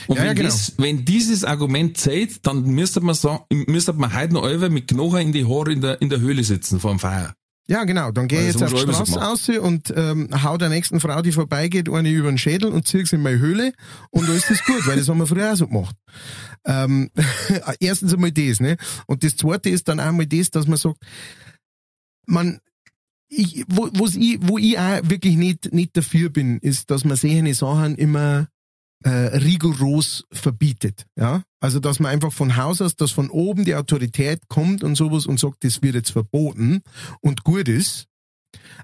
Und Ja, wenn, ja, genau. das, wenn dieses Argument zählt, dann müsste man sagen, müsste man heute noch alle mit Knochen in die Haare in der, in der Höhle sitzen vor dem Feuer. Ja, genau. Dann geh Weil ich jetzt auf die Straße immer aus und ähm, hau der nächsten Frau, die vorbeigeht, eine über den Schädel und zieh sie in meine Höhle und da ist das gut, weil das haben wir früher auch so gemacht. Ähm, erstens einmal das, ne? Und das zweite ist dann einmal das, dass man sagt, man, ich, wo, ich, wo ich auch wirklich nicht, nicht dafür bin, ist, dass man solche Sachen immer äh, rigoros verbietet. Ja? Also, dass man einfach von Haus aus, dass von oben die Autorität kommt und sowas und sagt, das wird jetzt verboten und gut ist.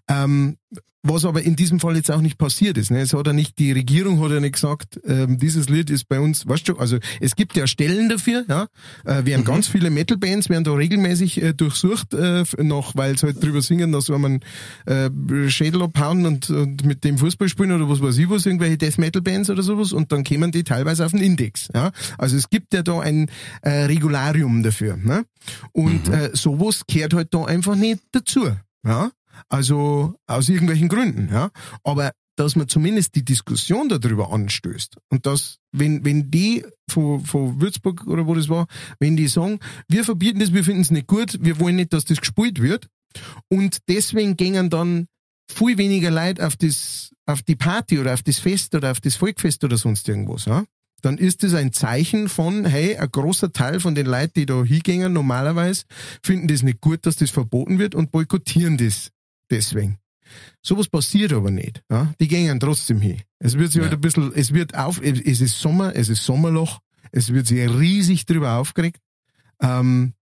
Ähm, was aber in diesem Fall jetzt auch nicht passiert ist. Ne? Es hat ja nicht, die Regierung hat ja nicht gesagt, ähm, dieses Lied ist bei uns, weißt du, also es gibt ja Stellen dafür, ja. Äh, werden ganz viele Metal-Bands werden da regelmäßig äh, durchsucht, äh, noch, weil sie halt drüber singen, dass wenn man äh, Schädel abhauen und, und mit dem Fußball spielen oder was weiß ich was, irgendwelche Death-Metal-Bands oder sowas und dann kämen die teilweise auf den Index. Ja? Also es gibt ja da ein äh, Regularium dafür. Ne? Und äh, sowas gehört halt da einfach nicht dazu. Ja? Also aus irgendwelchen Gründen, ja. Aber dass man zumindest die Diskussion darüber anstößt und dass, wenn, wenn die von, von Würzburg oder wo das war, wenn die sagen, wir verbieten das, wir finden es nicht gut, wir wollen nicht, dass das gespielt wird und deswegen gingen dann viel weniger Leute auf das, auf die Party oder auf das Fest oder auf das Volkfest oder sonst irgendwas, ja. Dann ist das ein Zeichen von, hey, ein großer Teil von den Leuten, die da hingehen, normalerweise, finden das nicht gut, dass das verboten wird und boykottieren das deswegen. Sowas passiert aber nicht. Ja? Die gehen trotzdem hin. Es wird sich Ja. halt ein bisschen, es wird auf, es ist Sommer, es ist Sommerloch, es wird sich riesig drüber aufgeregt. Ähm,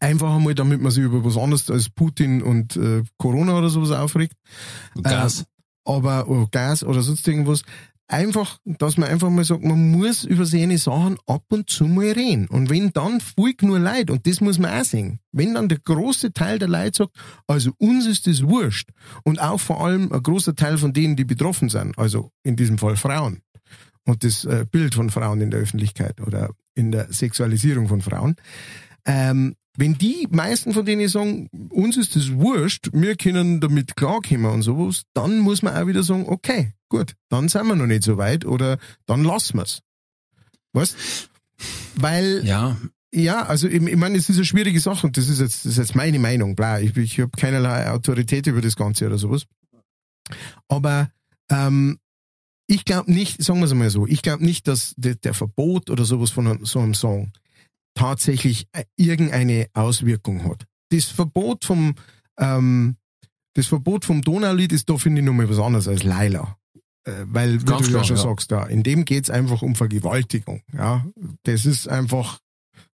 einfach einmal, damit man sich über was anderes als Putin und äh, Corona oder sowas aufregt. Gas. Ähm, aber oder Gas oder sonst irgendwas. Einfach, dass man einfach mal sagt, man muss über seine Sachen ab und zu mal reden. Und wenn dann folgt nur Leid, und das muss man auch sehen, wenn dann der große Teil der Leute sagt, also uns ist das wurscht, und auch vor allem ein großer Teil von denen, die betroffen sind, also in diesem Fall Frauen, und das äh, Bild von Frauen in der Öffentlichkeit oder in der Sexualisierung von Frauen, ähm, wenn die meisten von denen sagen, uns ist das wurscht, wir können damit klarkommen und sowas, dann muss man auch wieder sagen, okay, gut, dann sind wir noch nicht so weit oder dann lassen wir's. Weißt? Weil, Ja, ja, also ich, ich meine, es ist eine schwierige Sache und das ist jetzt, das ist jetzt meine Meinung, bla, ich, ich habe keinerlei Autorität über das Ganze oder sowas. Aber ähm, ich glaube nicht, sagen wir es mal so, ich glaube nicht, dass der, der Verbot oder sowas von einem, so einem Song tatsächlich äh, irgendeine Auswirkung hat. Das Verbot vom ähm, das Verbot vom Donaulied ist da finde ich nochmal was anderes als Laila. Äh, weil, wie Ganz du klar, ja schon ja. sagst, da, in dem geht's einfach um Vergewaltigung. Ja, das ist einfach,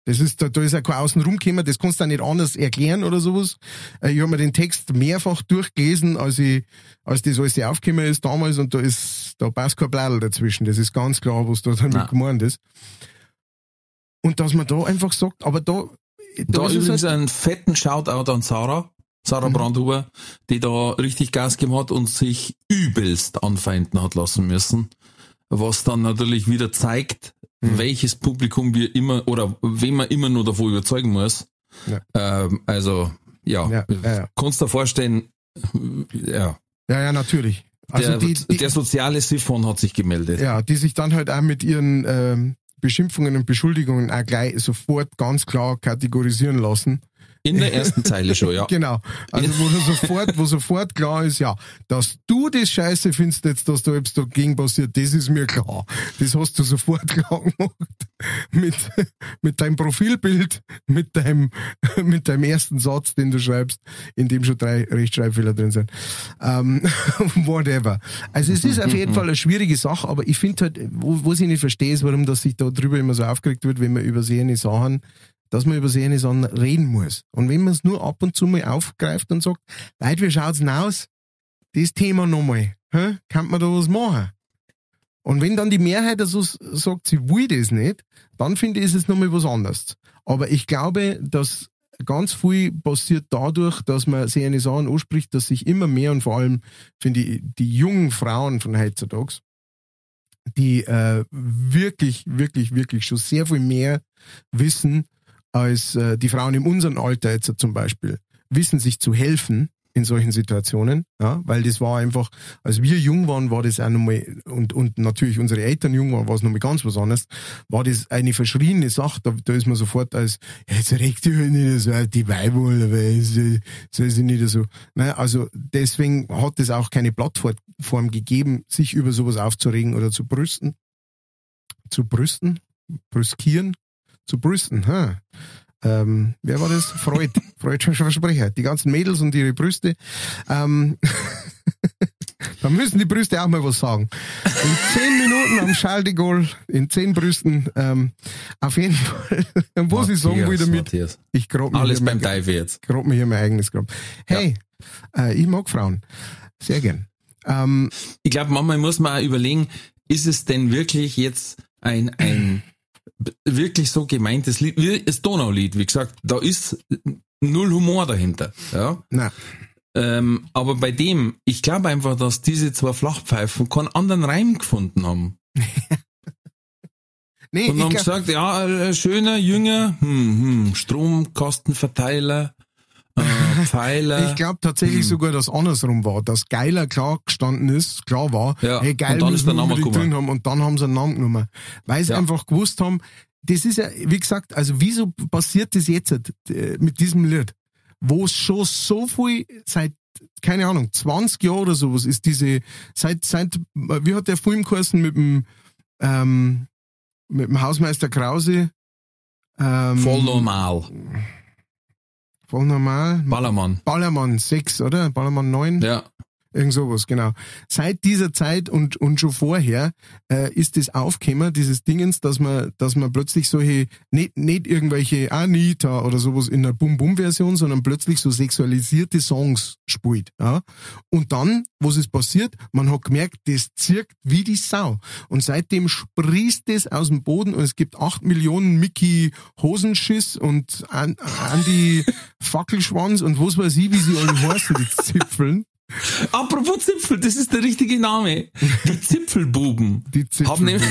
das ist, da, da ist ja kein Außenrum gekommen, das kannst du auch nicht anders erklären oder sowas. Äh, Ich habe mir den Text mehrfach durchgelesen, als ich, als das alles aufgekommen ist damals und da ist, da passt kein Bladel dazwischen. Das ist ganz klar, was da damit Nein. gemeint ist. Und dass man da einfach sagt, aber da, Da ist es übrigens halt- einen fetten Shoutout an Sarah, Sarah Mhm. Brandhuber, die da richtig Gas gegeben hat und sich übelst anfeinden hat lassen müssen. Was dann natürlich wieder zeigt, Mhm. welches Publikum wir immer oder wen man immer nur davon überzeugen muss. Ja. Ähm, also, ja, Ja, ja, ja. kannst dir vorstellen, ja, ja, ja, natürlich. Also der, die, die, der soziale Siphon hat sich gemeldet. Ja, die sich dann halt auch mit ihren ähm, Beschimpfungen und Beschuldigungen auch gleich sofort ganz klar kategorisieren lassen. In der ersten Zeile schon, ja. Genau. Also wo sofort, wo sofort klar ist, ja, dass du das Scheiße findest jetzt, dass da etwas dagegen passiert, das ist mir klar. Das hast du sofort klar gemacht. Mit, mit deinem Profilbild, mit deinem, mit deinem ersten Satz, den du schreibst, in dem schon drei Rechtschreibfehler drin sind. Ähm, whatever. Also es ist auf jeden Fall eine schwierige Sache, aber ich finde halt, wo, wo ich nicht verstehe, ist, warum das sich da drüber immer so aufgeregt wird, wenn man übersehene Sachen dass man über seine Sachen reden muss. Und wenn man es nur ab und zu mal aufgreift und sagt, Leute, wie schaut's denn aus? Das Thema nochmal. Hä? Kann man da was machen? Und wenn dann die Mehrheit also sagt, sie will das nicht, dann finde ich, ist es nochmal was anderes. Aber ich glaube, dass ganz viel passiert dadurch, dass man sich eine Sachen anspricht, dass sich immer mehr und vor allem, finde ich, die jungen Frauen von heutzutage, die äh, wirklich, wirklich, wirklich schon sehr viel mehr wissen als äh, die Frauen in unserem Alter jetzt zum Beispiel, wissen sich zu helfen in solchen Situationen, ja, weil das war einfach, als wir jung waren, war das auch nochmal, und, und natürlich unsere Eltern jung waren, war es nochmal ganz was anderes, war das eine verschriene Sache, da, da ist man sofort als, jetzt regt dich halt nicht so die es äh, soll sie nicht so, ne, also deswegen hat es auch keine Plattform gegeben, sich über sowas aufzuregen oder zu brüsten, zu brüsten, brüskieren, zu brüsten, ha. Ähm, wer war das? Freud. Freudscher Versprecher. Die ganzen Mädels und ihre Brüste. Ähm, da müssen die Brüste auch mal was sagen. In zehn Minuten am Charles de Gaulle, in zehn Brüsten, ähm, auf jeden Fall, was ich sagen will damit, Matthias. ich grab mir Alles beim Dive jetzt. grab mir hier mein eigenes Grab. Hey, äh, ich mag Frauen. Sehr gern. Ähm, Ich glaube, manchmal muss man auch überlegen, ist es denn wirklich jetzt ein, ein wirklich so gemeintes Lied, wie das Donaulied, wie gesagt, da ist null Humor dahinter, ja. na, Ähm, aber bei dem, ich glaube einfach, dass diese zwei Flachpfeifen keinen anderen Reim gefunden haben. nee, Und haben glaub, gesagt, ja, äh, schöner, jünger, hm, hm, Stromkostenverteiler, äh, Pfeiler. Ich glaube tatsächlich sogar, dass andersrum war, dass Geiler klar gestanden ist, klar war, Ja, hey, geil, und dann ist der Name drin haben und dann haben sie einen Namen genommen. Weil sie Ja. einfach gewusst haben, das ist ja, wie gesagt, also wieso passiert das jetzt äh, mit diesem Lied? Wo es schon so viel seit, keine Ahnung, 20 Jahren oder sowas ist diese, seit, seit, wie hat der Film geheißen mit dem, ähm, mit dem Hausmeister Krause? Ähm, Voll normal. Voll normal. Ballermann. Ballermann 6, oder? Ballermann 9? Ja. Irgend sowas, genau. Seit dieser Zeit und, und schon vorher äh, ist das aufgekommen, dieses Dingens, dass man, dass man plötzlich solche, nicht, nicht irgendwelche Anita oder sowas in einer Bum-Bum-Version, sondern plötzlich so sexualisierte Songs spielt. Ja? Und dann, was ist passiert? Man hat gemerkt, das zirkt wie die Sau. Und seitdem sprießt das aus dem Boden und es gibt acht Millionen Mickey Hosenschiss und An- Andy Fackelschwanz und was weiß ich, wie sie alle heißen, die Zipfeln. Apropos Zipfel, das ist der richtige Name. Die Zipfelbuben. Die Zipfelbuben. Haben nämlich,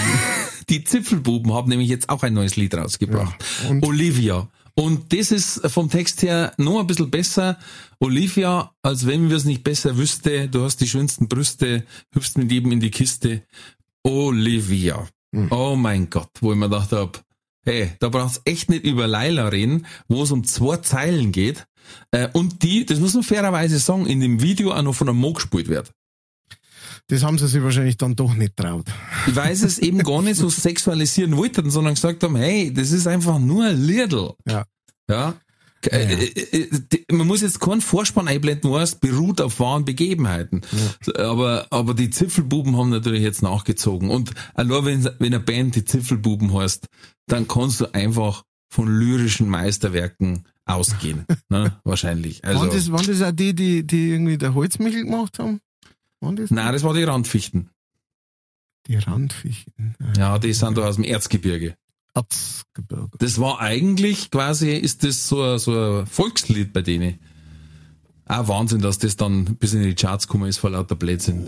die Zipfelbuben haben nämlich jetzt auch ein neues Lied rausgebracht. Ja, und- Olivia. Und das ist vom Text her noch ein bisschen besser. Olivia, als wenn wir es nicht besser wüsste, du hast die schönsten Brüste, hüpfst mit jedem in die Kiste. Olivia. Hm. Oh mein Gott, wo ich mir gedacht hab, hey, da braucht's echt nicht über Laila reden, wo es um zwei Zeilen geht. Äh, und die, das muss man fairerweise sagen, in dem Video auch noch von einem Mo gespielt wird. Das haben sie sich wahrscheinlich dann doch nicht traut. weil sie es eben gar nicht so sexualisieren wollten, sondern gesagt haben, hey, das ist einfach nur ein Liedl. Ja. Ja. Äh, äh, äh, die- Man muss jetzt keinen Vorspann einblenden, wo es beruht auf wahren Begebenheiten. Aber, aber die Zipfelbuben haben natürlich jetzt nachgezogen. Und allein wenn, wenn eine Band die Zipfelbuben heißt, dann kannst du einfach von lyrischen Meisterwerken ausgehen. ne? Wahrscheinlich. Also, waren, das, waren das auch die, die, die irgendwie der Holzmichel gemacht haben? Waren das? nein, das war die Randfichten. Die Randfichten. Ja, die sind da aus dem Erzgebirge. Erzgebirge. Das war eigentlich quasi, ist das so ein, so ein Volkslied bei denen. Auch Wahnsinn, dass das dann bis in die Charts gekommen ist vor lauter Blödsinn.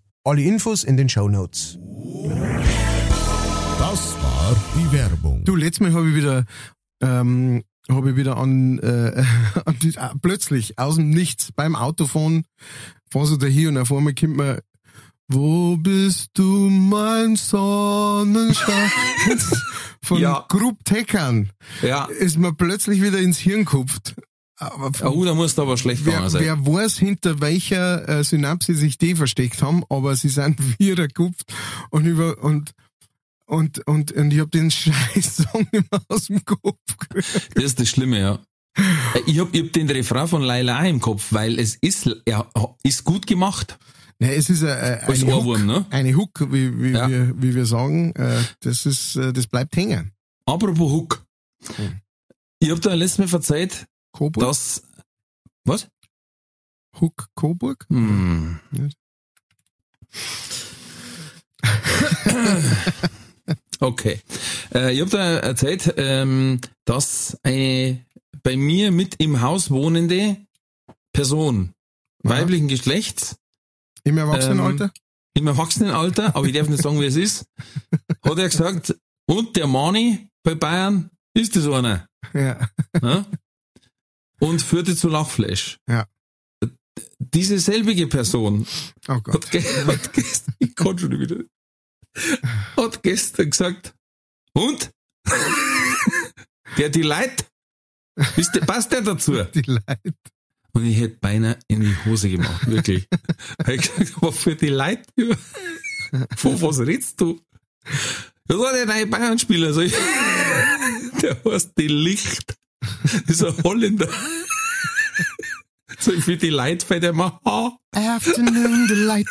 Alle Infos in den Show Notes. Das war die Werbung. Du, letztes Mal habe ich wieder, ähm, habe ich wieder an, äh, an die, äh, plötzlich aus dem Nichts beim Autofahren, fahr so dahin und auf einmal kommt mir, wo bist du, mein Sonnenschein? Von Ja. Grub Teckern Ja, ist mir plötzlich wieder ins Hirn gekupft. Aber oh, da musst du aber schlecht wer, sein. wer weiß, hinter welcher äh, Synapse sich die versteckt haben, aber sie sind wieder gekupft und über und und und und ich hab den scheiß Song immer aus dem Kopf gekriegt. Das ist das Schlimme, ja. Äh, Ich hab, ich hab den Refrain von Laila auch im Kopf, weil es ist, er ist gut gemacht. Ja, es ist eine, eine, Ohrwurm, Hook, ne? eine Hook, wie, wie, Ja. wir, wie wir sagen. Äh, das ist, das bleibt hängen. Apropos Hook. Hm. Ich hab da letztes Mal verzeiht, Coburg? dass, was? Hook Coburg? Hm. Okay. Äh, ich habe da erzählt, ähm, dass eine bei mir mit im Haus wohnende Person weiblichen Geschlechts Im Erwachsenenalter? im Erwachsenenalter, aber ich darf nicht sagen, wie es ist, hat er gesagt, und der Mani bei Bayern ist das einer. Ja. Ne? Und führte zu Lachflash. Ja. Diese selbige Person Oh Gott. hat, hat gestern, ich kann schon wieder, hat gestern gesagt, und? der Delight, ist der, passt der dazu? Die Leute. Und ich hätte beinahe in die Hose gemacht, wirklich. Weil ich gesagt, aber für die Leute, von was redst du? Das war der neue Bayern-Spieler, also der heißt die Licht. Ein Holländer. So für die Leute fällt er mal, ha. Afternoon Delight.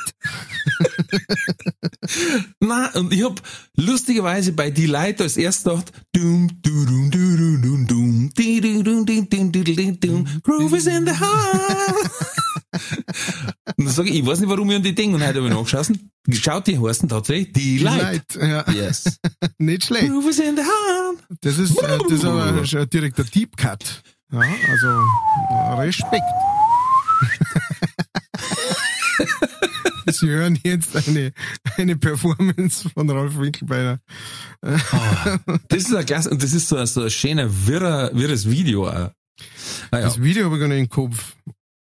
Na, und ich hab lustigerweise bei die Leute als erstes gedacht, dum, du, dum, du, dum, dum, dum, dum, dum, dum, dum, dum, Groove is in the house. Und dann sag ich, ich weiß nicht, warum ich an die denke. Und heute habe ich nachgeschossen. Schaut, die heißen tatsächlich die Leute. Delight. Ja. Yes. Nicht schlecht. Is in the house. Das ist, äh, das ist aber schon direkt der Deep Cut. Ja, also Respekt. Sie hören jetzt eine, eine Performance von Ralf Winkelbeiner. Das ist ein klasse, und das ist so ein, so ein schöner, wirrer, wirres Video auch. Ah, ja. Das Video habe ich gar nicht im Kopf.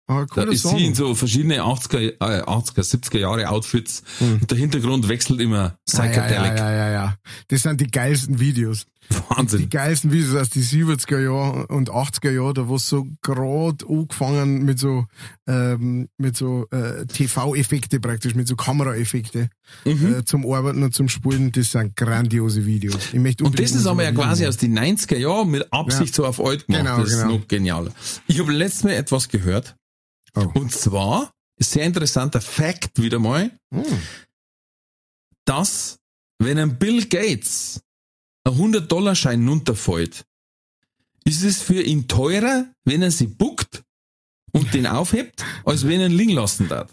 Ah, Da ist Song. sie in so verschiedene 80er, äh, 80er 70er Jahre Outfits Hm. und der Hintergrund wechselt immer Ah, ja, Psychedelic. ja, ja, ja, ja. Das sind die geilsten Videos. Die Wahnsinn. geilsten Videos aus die 70er Jahre und 80er Jahre, da wo so grad angefangen mit so, ähm, mit so äh, TV-Effekte praktisch, mit so Kameraeffekte Mhm. äh, zum Arbeiten und zum Spulen. Das sind grandiose Videos. Ich möchte Und das ist aber ja quasi aus den 90er Jahren mit Absicht Ja. so auf alt gemacht. Genau, das ist genau. noch genialer. Ich habe letztes Mal etwas gehört. Oh. Und zwar, sehr interessanter Fact wieder mal, Hm. dass wenn ein Bill Gates ein 100-Dollar-Schein runterfällt, ist es für ihn teurer, wenn er sie buckt und den aufhebt, als wenn er ihn liegen lassen darf.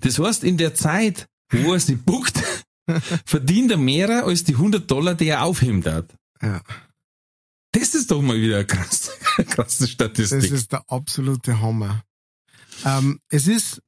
Das heißt, in der Zeit, wo er sie buckt, verdient er mehr als die 100 Dollar, die er aufheben darf. Ja. Das ist doch mal wieder eine krasse, krasse Statistik. Das ist der absolute Hammer. Ähm, es ist,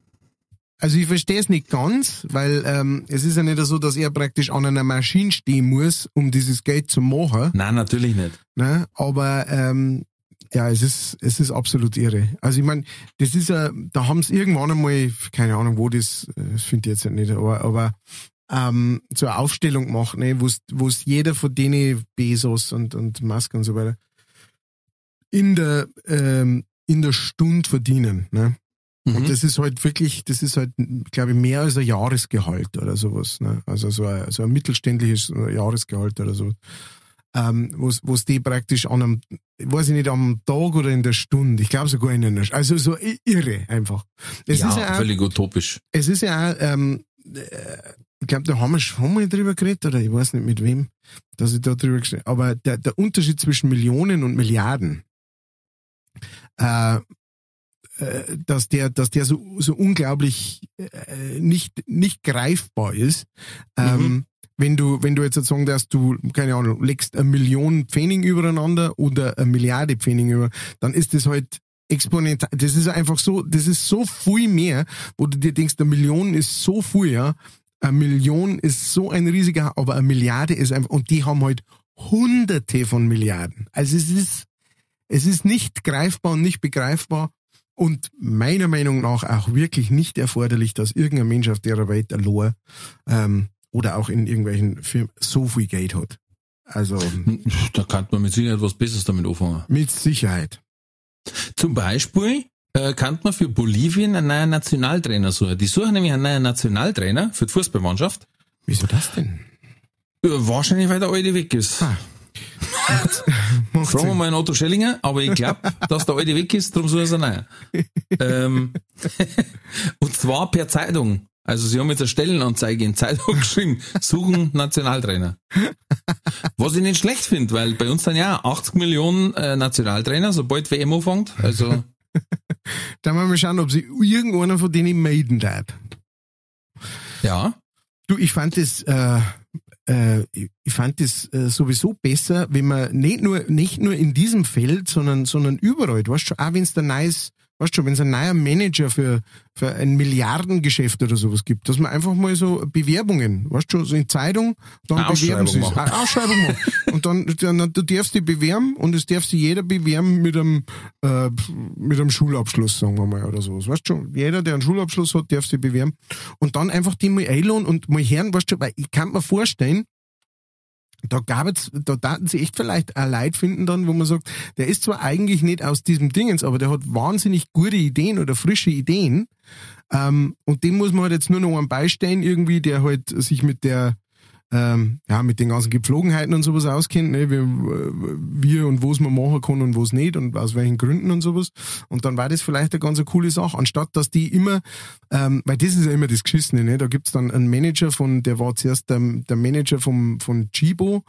also ich verstehe es nicht ganz, weil ähm, es ist ja nicht so, dass er praktisch an einer Maschine stehen muss, um dieses Geld zu machen. Nein, natürlich nicht. Ne? Aber ähm, ja, es ist, es ist absolut irre. Also ich meine, das ist ja, da haben sie irgendwann einmal, keine Ahnung, wo das, äh, das finde ich jetzt nicht, aber, aber ähm, so eine Aufstellung gemacht, ne, wo es jeder von denen Bezos und, und Musk und so weiter in der, ähm, in der Stunde verdienen. Ne? Mhm. Und das ist halt wirklich, das ist halt, glaube ich, mehr als ein Jahresgehalt oder sowas. Ne? Also so ein, so ein mittelständliches Jahresgehalt oder so. Ähm, wo es die praktisch an einem, weiß ich nicht, am Tag oder in der Stunde, ich glaube sogar in einer, also so irre einfach. Es ja, ist ja auch, völlig utopisch. es ist ja auch, ähm, äh, ich glaube, da haben wir schon mal drüber geredet, oder ich weiß nicht mit wem, dass ich da drüber geredet Aber der, der Unterschied zwischen Millionen und Milliarden, äh, äh, dass der, dass der so, so unglaublich äh, nicht, nicht greifbar ist. Ähm, wenn du, wenn du jetzt sagen darfst, du, keine Ahnung, legst eine Million Pfennig übereinander oder eine Milliarde Pfennig über, dann ist das halt exponentiell. Das ist einfach so, das ist so viel mehr, wo du dir denkst, eine Million ist so viel, ja. Eine Million ist so ein riesiger, aber eine Milliarde ist einfach, und die haben halt hunderte von Milliarden. Also es ist, es ist nicht greifbar und nicht begreifbar und meiner Meinung nach auch wirklich nicht erforderlich, dass irgendein Mensch auf der Welt allein, ähm, oder auch in irgendwelchen Firmen so viel Geld hat. Also Da kann man mit Sicherheit was Besseres damit anfangen. mit Sicherheit. Zum Beispiel äh, kann man für Bolivien einen neuen Nationaltrainer suchen. Die suchen nämlich einen neuen Nationaltrainer für die Fußballmannschaft. Wieso das denn? Äh, wahrscheinlich, weil der alte weg ist. Ah. Fragen wir mal einen Otto Schellinger, aber ich glaube, dass der alte weg ist, darum suchen sie einen ähm, und zwar per Zeitung. Also sie haben jetzt eine Stellenanzeige in Zeitung geschrieben, suchen Nationaltrainer. Was ich nicht schlecht finde, weil bei uns sind ja 80 Millionen äh, Nationaltrainer, sobald WM anfängt. Also Dann wollen wir schauen, ob sie irgendeiner von denen melden darf. ja, Du, ich fand das, äh, äh, ich fand das äh, sowieso besser, wenn man nicht nur, nicht nur in diesem Feld, sondern, sondern überall, du weißt schon, auch wenn es ein neues, weißt schon, wenn es ein neuer Manager für, für ein Milliardengeschäft oder sowas gibt, dass man einfach mal so Bewerbungen, weißt schon, so in Zeitung, dann bewerben sie. Eine Ausschreibung machen. Und dann, dann, du darfst dich bewerben und es darf sich jeder bewerben mit einem, äh, mit einem Schulabschluss, sagen wir mal, oder sowas. Weißt schon, jeder, der einen Schulabschluss hat, darf sich bewerben. Und dann einfach die mal einladen und mal hören, weißt du, weil ich kann mir vorstellen, da gab es, da daten sie echt vielleicht ein Leid finden dann, wo man sagt, der ist zwar eigentlich nicht aus diesem Dingens, aber der hat wahnsinnig gute Ideen oder frische Ideen. Ähm, und dem muss man halt jetzt nur noch einen beistehen irgendwie, der halt sich mit der, ähm, ja, mit den ganzen Gepflogenheiten und sowas auskennt, ne, wie, wie und wo es man machen kann und wo es nicht und aus welchen Gründen und sowas. Und dann war das vielleicht eine ganz coole Sache, anstatt dass die immer, ähm, weil das ist ja immer das Geschissene, ne? da gibt's dann einen Manager von, der war zuerst der, der Manager vom, von Chibo,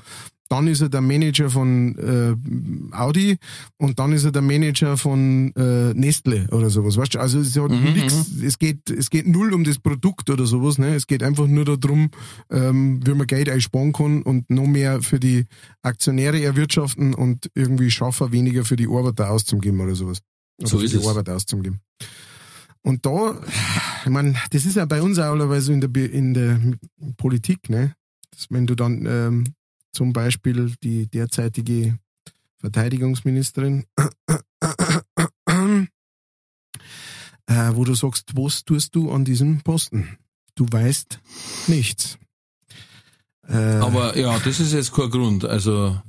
dann ist er der Manager von äh, Audi und dann ist er der Manager von äh, Nestle oder sowas. Weißt du? Also es hat nix, es geht, es geht null um das Produkt oder sowas, ne? Es geht einfach nur darum, ähm, wie man Geld einsparen kann und noch mehr für die Aktionäre erwirtschaften und irgendwie schaffen, weniger für die Arbeiter auszugeben oder sowas. Oder So für ist die es. Arbeit auszugeben. Und da, ich meine, das ist ja bei uns auch allerweise in der, in der Politik, ne? Dass wenn du dann ähm, zum Beispiel die derzeitige Verteidigungsministerin äh, wo du sagst, was tust du an diesem Posten? Du weißt nichts. Äh, Aber ja, das ist jetzt kein Grund. Also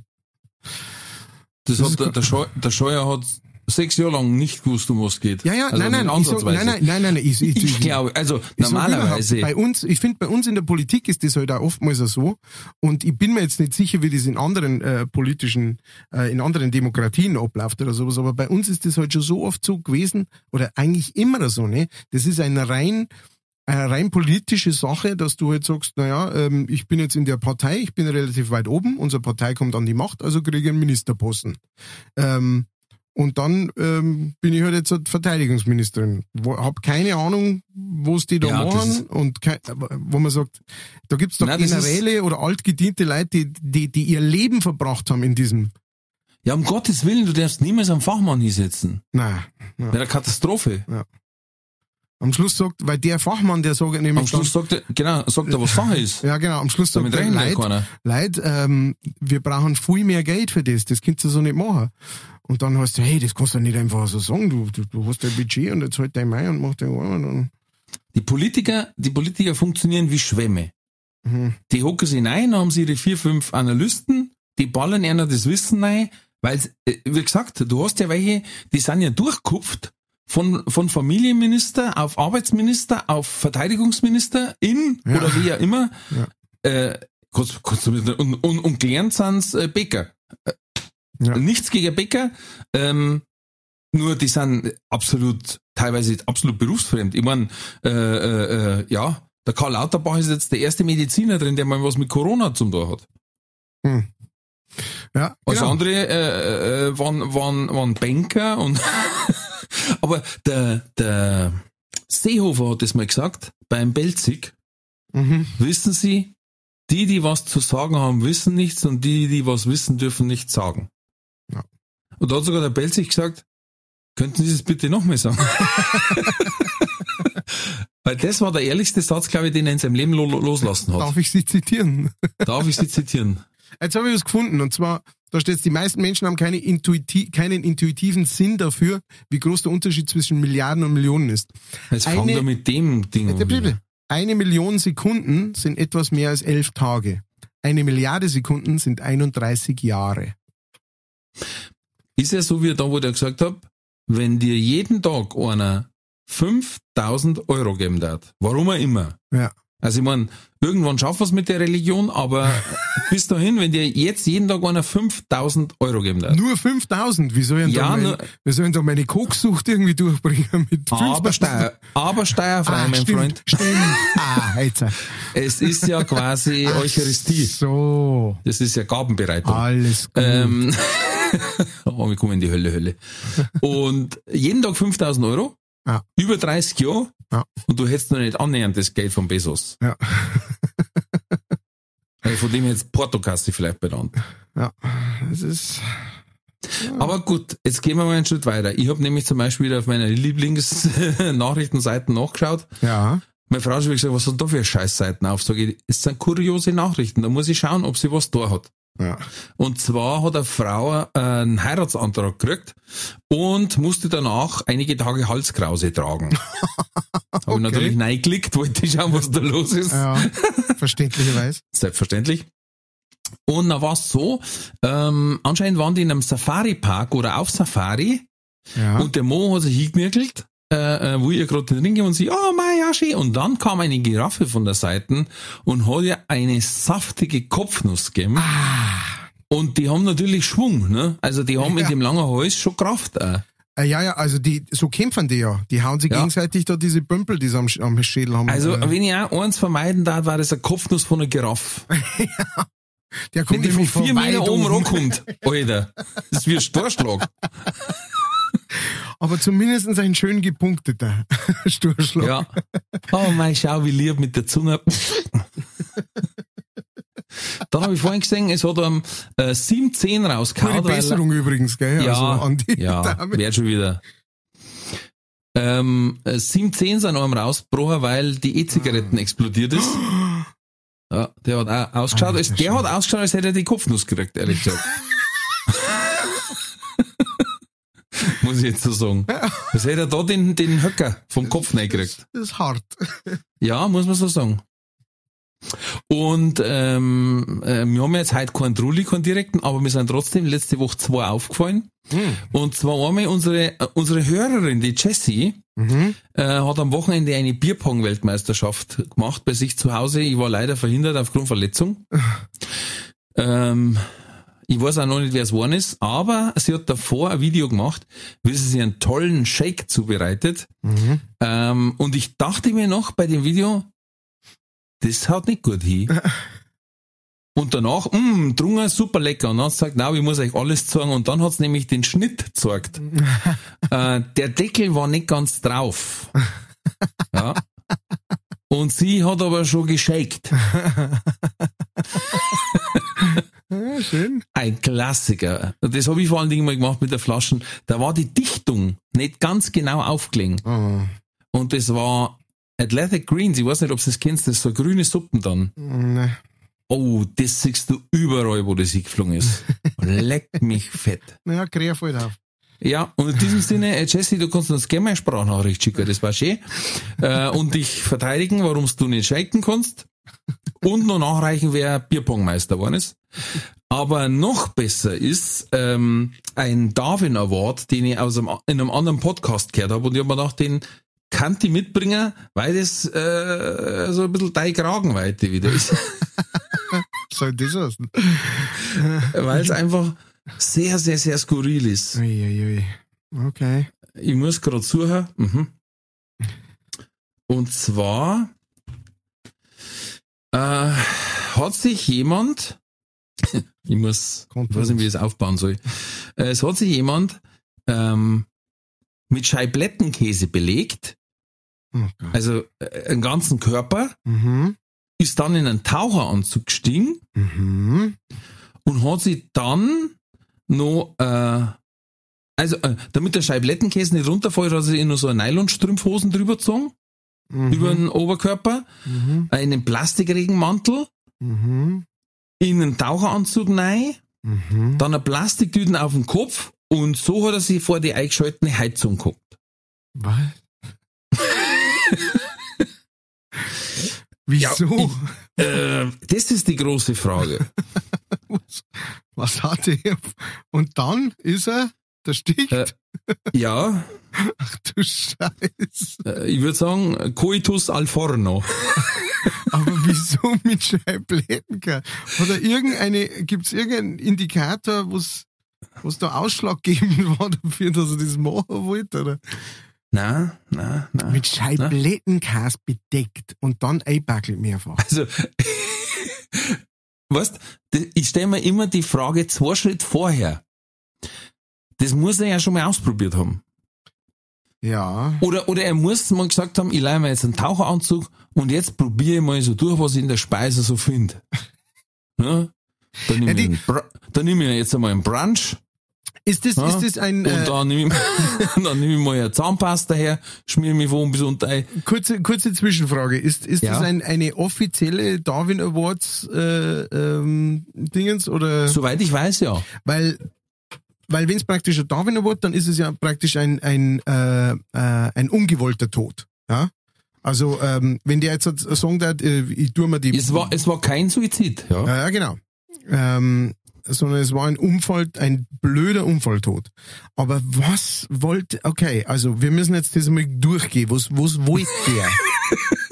das, Das hat der, der, Scheu, der Scheuer hat sechs Jahre lang nicht gewusst, um was geht. ja, ja, also nein, nein, sag, nein, nein, nein, nein, nein, ich, ich, Ich glaube, also Ich normalerweise. Bei uns, ich finde, bei uns in der Politik ist das halt auch oftmals so. Und ich bin mir jetzt nicht sicher, wie das in anderen äh, politischen, äh, in anderen Demokratien abläuft oder sowas. Aber bei uns ist das halt schon so oft so gewesen oder eigentlich immer so. Ne, das ist ein rein eine rein politische Sache, dass du halt sagst, naja, ähm, ich bin jetzt in der Partei, ich bin relativ weit oben, unsere Partei kommt an die Macht, also kriege ich einen Ministerposten. Ähm, und dann ähm, bin ich halt jetzt halt Verteidigungsministerin. Wo, hab keine Ahnung, was die da Ja, machen und kein, wo man sagt, da gibt's doch Nein, Generäle oder altgediente Leute, die, die, die ihr Leben verbracht haben in diesem. Ja, um Gottes Willen, du darfst niemals einen Fachmann hinsetzen. Nein. Ja. Wäre eine Katastrophe. Am Schluss sagt, weil der Fachmann, der sagt nämlich Am Schluss sagt er, genau, sagt er, was Sache ist. ja genau, am Schluss sagt ja Leid, ähm, wir brauchen viel mehr Geld für das, das kannst du so nicht machen. Und dann hast du, hey, das kannst du nicht einfach so sagen, du, du, du hast dein Budget und jetzt halt dein Mai und mach dein Arm und dann, Die Politiker, die Politiker funktionieren wie Schwämme. mhm. Die hocken sich rein, haben sie ihre vier, fünf Analysten, die ballern einer das Wissen rein, weil, äh, wie gesagt, du hast ja welche, die sind ja durchkupft von, von Familienminister auf Arbeitsminister auf Verteidigungsminister in Ja. oder wie auch immer. Ja. Äh, du mit, und, und, und gelernt sind's äh, Bäcker. Äh, Ja. Nichts gegen Bäcker, ähm, nur die sind absolut, teilweise absolut berufsfremd. Ich mein, äh, äh, äh, ja, der Karl Lauterbach ist jetzt der erste Mediziner drin, der mal was mit Corona zum tun hat. Hm. Ja, Alles genau. andere äh, äh, waren, waren, waren Banker und aber der, der Seehofer hat das mal gesagt, beim Belzig, Mhm. wissen Sie, die, die was zu sagen haben, wissen nichts und die, die was wissen, dürfen nichts sagen. Ja. Und da hat sogar der Belzig gesagt, könnten Sie das bitte nochmal sagen? Weil das war der ehrlichste Satz, glaube ich, den er in seinem Leben lo loslassen hat. Darf ich Sie zitieren? Darf ich Sie zitieren? Jetzt habe ich was gefunden und zwar, da steht, die meisten Menschen haben keine intuiti keinen intuitiven Sinn dafür, wie groß der Unterschied zwischen Milliarden und Millionen ist. Jetzt fangen Eine- wir mit dem Ding an. bitte. Eine Million Sekunden sind etwas mehr als elf Tage. Eine Milliarde Sekunden sind 31 Jahre. Ist ja so wie da, wo ich gesagt habe, wenn dir jeden Tag einer 5000 Euro geben darf, warum auch immer. Ja. Also ich meine, irgendwann schaffen wir es mit der Religion, aber bis dahin, wenn dir jetzt jeden Tag einer 5000 Euro geben darf. Nur 5000. Wie soll ich denn Ja, da, mein, wie soll da meine Koksucht irgendwie durchbringen mit 5000? Aber, Steuer, aber steuerfrei, Ah, mein stimmt, Freund. Stimmt. Ah, jetzt. Es ist ja quasi Eucharistie. So. Das ist ja Gabenbereitung. Alles gut. Ähm, oh, wir kommen in die Hölle, Hölle. Und jeden Tag 5000 Euro, Ja. über 30 Jahre, Ja. und du hättest noch nicht annähernd das Geld von Bezos. Ja. Also von dem jetzt Portokasse vielleicht benannt. Ja. Das ist. Aber gut, jetzt gehen wir mal einen Schritt weiter. Ich habe nämlich zum Beispiel wieder auf meiner Lieblingsnachrichtenseiten nachgeschaut. Ja. Meine Frau hat schon gesagt, was sind da für Scheißseiten auf? Sag ich, es sind kuriose Nachrichten. Da muss ich schauen, ob sie was da hat. Ja. Und zwar hat eine Frau äh, einen Heiratsantrag gekriegt und musste danach einige Tage Halskrause tragen. Habe ich natürlich reingeklickt, wollte schauen, was da los ist. Ja. Verständlicherweise. Selbstverständlich. Und dann war es so, ähm, anscheinend waren die in einem Safari-Park oder auf Safari Ja. und der Mo hat sich hingemerkelt, äh, äh, wo ihr gerade drin ging und sie, oh mein ja, schön. Und dann kam eine Giraffe von der Seite und hat ihr eine saftige Kopfnuss gegeben. Und die haben natürlich Schwung, ne? Also die haben Ja. mit dem langen Hals schon Kraft. Äh. Äh, ja, ja, also die, so kämpfen die ja. Die hauen sich Ja. gegenseitig da diese Pömpel, die sie am, am Schädel haben. Also wenn ich auch eins vermeiden darf, war das eine Kopfnuss von einer Giraffe. der Wenn kommt die von vier Meter oben oben. rankommt, Alter, das ist wie ein Storschlag. Aber zumindest ein schön gepunkteter Sturschlag. Ja. Oh mein, schau, wie lieb mit der Zunge. Dann habe ich vorhin gesehen, es hat am äh, 710 Gute rausgehauen. Besserung übrigens, gell? Ja, also an die ja, wird schon wieder. Ähm, äh, 710 sind einem rausgebrochen, weil die E-Zigaretten explodiert ist. Ja, der hat auch ausgeschaut, Alter als, der Schwede. hat ausgeschaut, als hätte er die Kopfnuss gekriegt, ehrlich gesagt. muss ich jetzt so sagen. Was hätte er da den, den Höcker vom Kopf gekriegt? Das ist hart. Ja, muss man so sagen. Und ähm, äh, wir haben jetzt heute keinen Trulli, keinen direkten, aber wir sind trotzdem letzte Woche zwei aufgefallen. Und zwar einmal unsere, äh, unsere Hörerin, die Jessie, Mhm. äh, hat am Wochenende eine Bierpong-Weltmeisterschaft gemacht bei sich zu Hause. Ich war leider verhindert aufgrund Verletzung. ähm, ich weiß auch noch nicht, wer es geworden ist, aber sie hat davor ein Video gemacht, wie sie sich einen tollen Shake zubereitet. Mhm. Ähm, und ich dachte mir noch bei dem Video, das haut nicht gut hin. Und danach, mh, drungen, super lecker. Und dann hat sie gesagt, na, ich muss euch alles zeigen. Und dann hat sie nämlich den Schnitt gezeigt. äh, der Deckel war nicht ganz drauf. Ja. Und sie hat aber schon geschakt. Ja, schön. Ein Klassiker. Das habe ich vor allen Dingen mal gemacht mit der Flaschen. Da war die Dichtung nicht ganz genau aufgelegen. Oh. Und das war Athletic Greens. Ich weiß nicht, ob du das kennst. Das ist so grüne Suppen dann. Ne. Oh, das siehst du überall, wo das hingeflogen ist. Leck mich fett. Ja, krieg halt auf. Ja, und in diesem Sinne, äh, Jesse, du kannst uns gerne mal eine Sprachnachricht schicken, das war schön. Äh, und dich verteidigen, warum du nicht shaken kannst. Und noch nachreichen, wer Bierpongmeister geworden ist. Aber noch besser ist ähm, ein Darwin Award, den ich aus einem, in einem anderen Podcast gehört habe. Und ich habe mir gedacht, den kann ich mitbringen, weil das äh, so ein bisschen deine Kragenweite wieder ist. Soll das heißen? weil es einfach sehr, sehr, sehr skurril ist. Uiuiui. Okay. Ich muss gerade suchen. Mhm. Und zwar äh, hat sich jemand, ich muss, ich weiß nicht, wie ich es aufbauen soll. Äh, Es hat sich jemand ähm, mit Scheiblettenkäse belegt, Oh also äh, einen ganzen Körper, Mhm. ist dann in einen Taucheranzug gestiegen Mhm. und hat sich dann noch, äh, also äh, damit der Scheiblettenkäse nicht runterfällt, hat er sich noch so eine Nylonstrümpfhosen drüber gezogen, Mhm. über den Oberkörper, Mhm. einen Plastikregenmantel, Mhm. in einen Taucheranzug rein, Mhm. dann eine Plastiktüten auf den Kopf und so hat er sich vor die eingeschaltete Heizung geguckt. Was? Wieso? Äh, das ist die große Frage. Was hat er? Und dann ist er der Stich. Äh. Ja, Ach du Scheiße. äh, ich würde sagen, Coitus al forno. Aber wieso mit Scheiblettenker? Hat er irgendeine, gibt's irgendeinen Indikator, was, was da ausschlaggebend war dafür, dass er das machen wollte? Oder? Na, na, na. Mit Scheiblettenkas bedeckt und dann einbackelt mehrfach. Also, weißt, ich stelle mir immer die Frage zwei Schritt vorher. Das muss er ja schon mal ausprobiert haben. Ja. Oder, oder er muss mal gesagt haben, ich leihe mir jetzt einen Taucheranzug und jetzt probiere ich mal so durch, was ich in der Speise so finde. Ja? Dann nehme Ja, ich, dann nehme ich jetzt einmal einen Brunch Ist das, Ja. ist das ein, und äh, dann nehme ich, dann nehme ich mal eine Zahnpasta her, schmiere mich von bis unter ein. kurze, kurze Zwischenfrage. Ist, ist Ja. das ein, eine offizielle Darwin Awards, äh, ähm, Dingens oder? Soweit ich weiß, ja. Weil, weil wenn es praktisch ein Darwin Award, dann ist es ja praktisch ein, ein, äh, äh, ein ungewollter Tod. Ja? Also, ähm, wenn der jetzt sagen darf, äh, ich tue mir die. Es war, es war kein Suizid, ja. ja, ja, genau. Ähm, sondern es war ein Unfall, ein blöder Unfalltod. Aber was wollte, okay, also wir müssen jetzt das mal durchgehen. Was, was wollte der?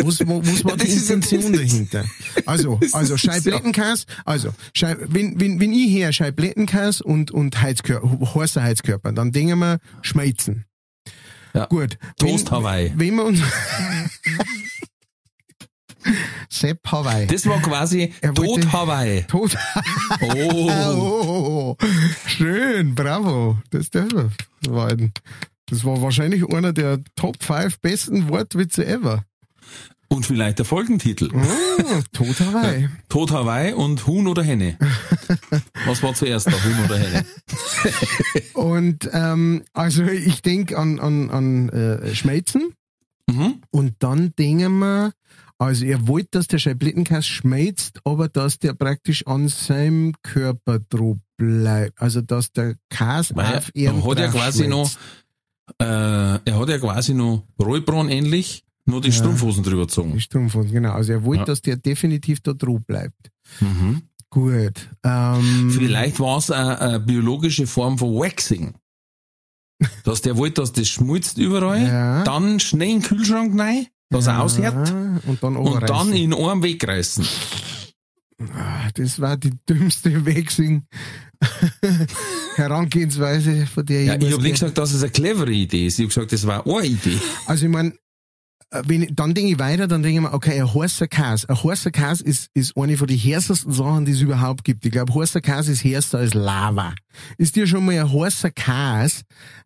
Was, wo- was war Ja, die das ist ja- Intention dahinter? Also, also Scheiblettenkas, also Scheib, wenn, wenn, wenn ich her Scheiblettenkas und, und Heizkörper, heißer Heizkörper, dann denken wir Schmelzen. Ja. Gut. Toast wenn, Hawaii. Wenn wir uns Sepp Hawaii. Das war quasi Er Tod Hawaii. Tod. Oh. Oh, schön, bravo. Das, war ein, das war wahrscheinlich einer der Top 5 besten Wortwitze ever. Und vielleicht der Folgentitel. Oh, Tod Hawaii. Tod Hawaii und Huhn oder Henne. Was war zuerst da, Huhn oder Henne? Und ähm, also ich denke an, an, an äh, Schmelzen Mhm. und dann denken wir, also er wollte, dass der Scheiblettenkass schmelzt, aber dass der praktisch an seinem Körper drauf bleibt. Also, dass der Kas Weil auf er hat ja quasi noch, äh, er hat ja quasi noch Rollbraun ähnlich, nur die Ja. Strumpfhosen drüber gezogen. Die Strumpfhosen, genau. Also, er wollte, Ja. dass der definitiv da drauf bleibt. Mhm. Gut. Ähm, Vielleicht war es eine, eine biologische Form von Waxing. Dass der wollte, dass das schmutzt überall, Ja. dann schnell in den Kühlschrank rein, dass er aushört Ja, und dann und dann in einem wegreißen. Ah, Das war die dümmste Wechsing Herangehensweise, von der Ja, ich habe nicht gesagt, dass es eine clevere Idee ist. Ich habe gesagt, das war eine Idee. Also ich meine, ich, dann denke ich weiter, dann denke ich mir, okay, ein heißer Käse. Ein heißer Käse ist, ist eine von den härtesten Sachen, die es überhaupt gibt. Ich glaube, heißer Käse ist härter als Lava. Ist dir schon mal ein heißer Käse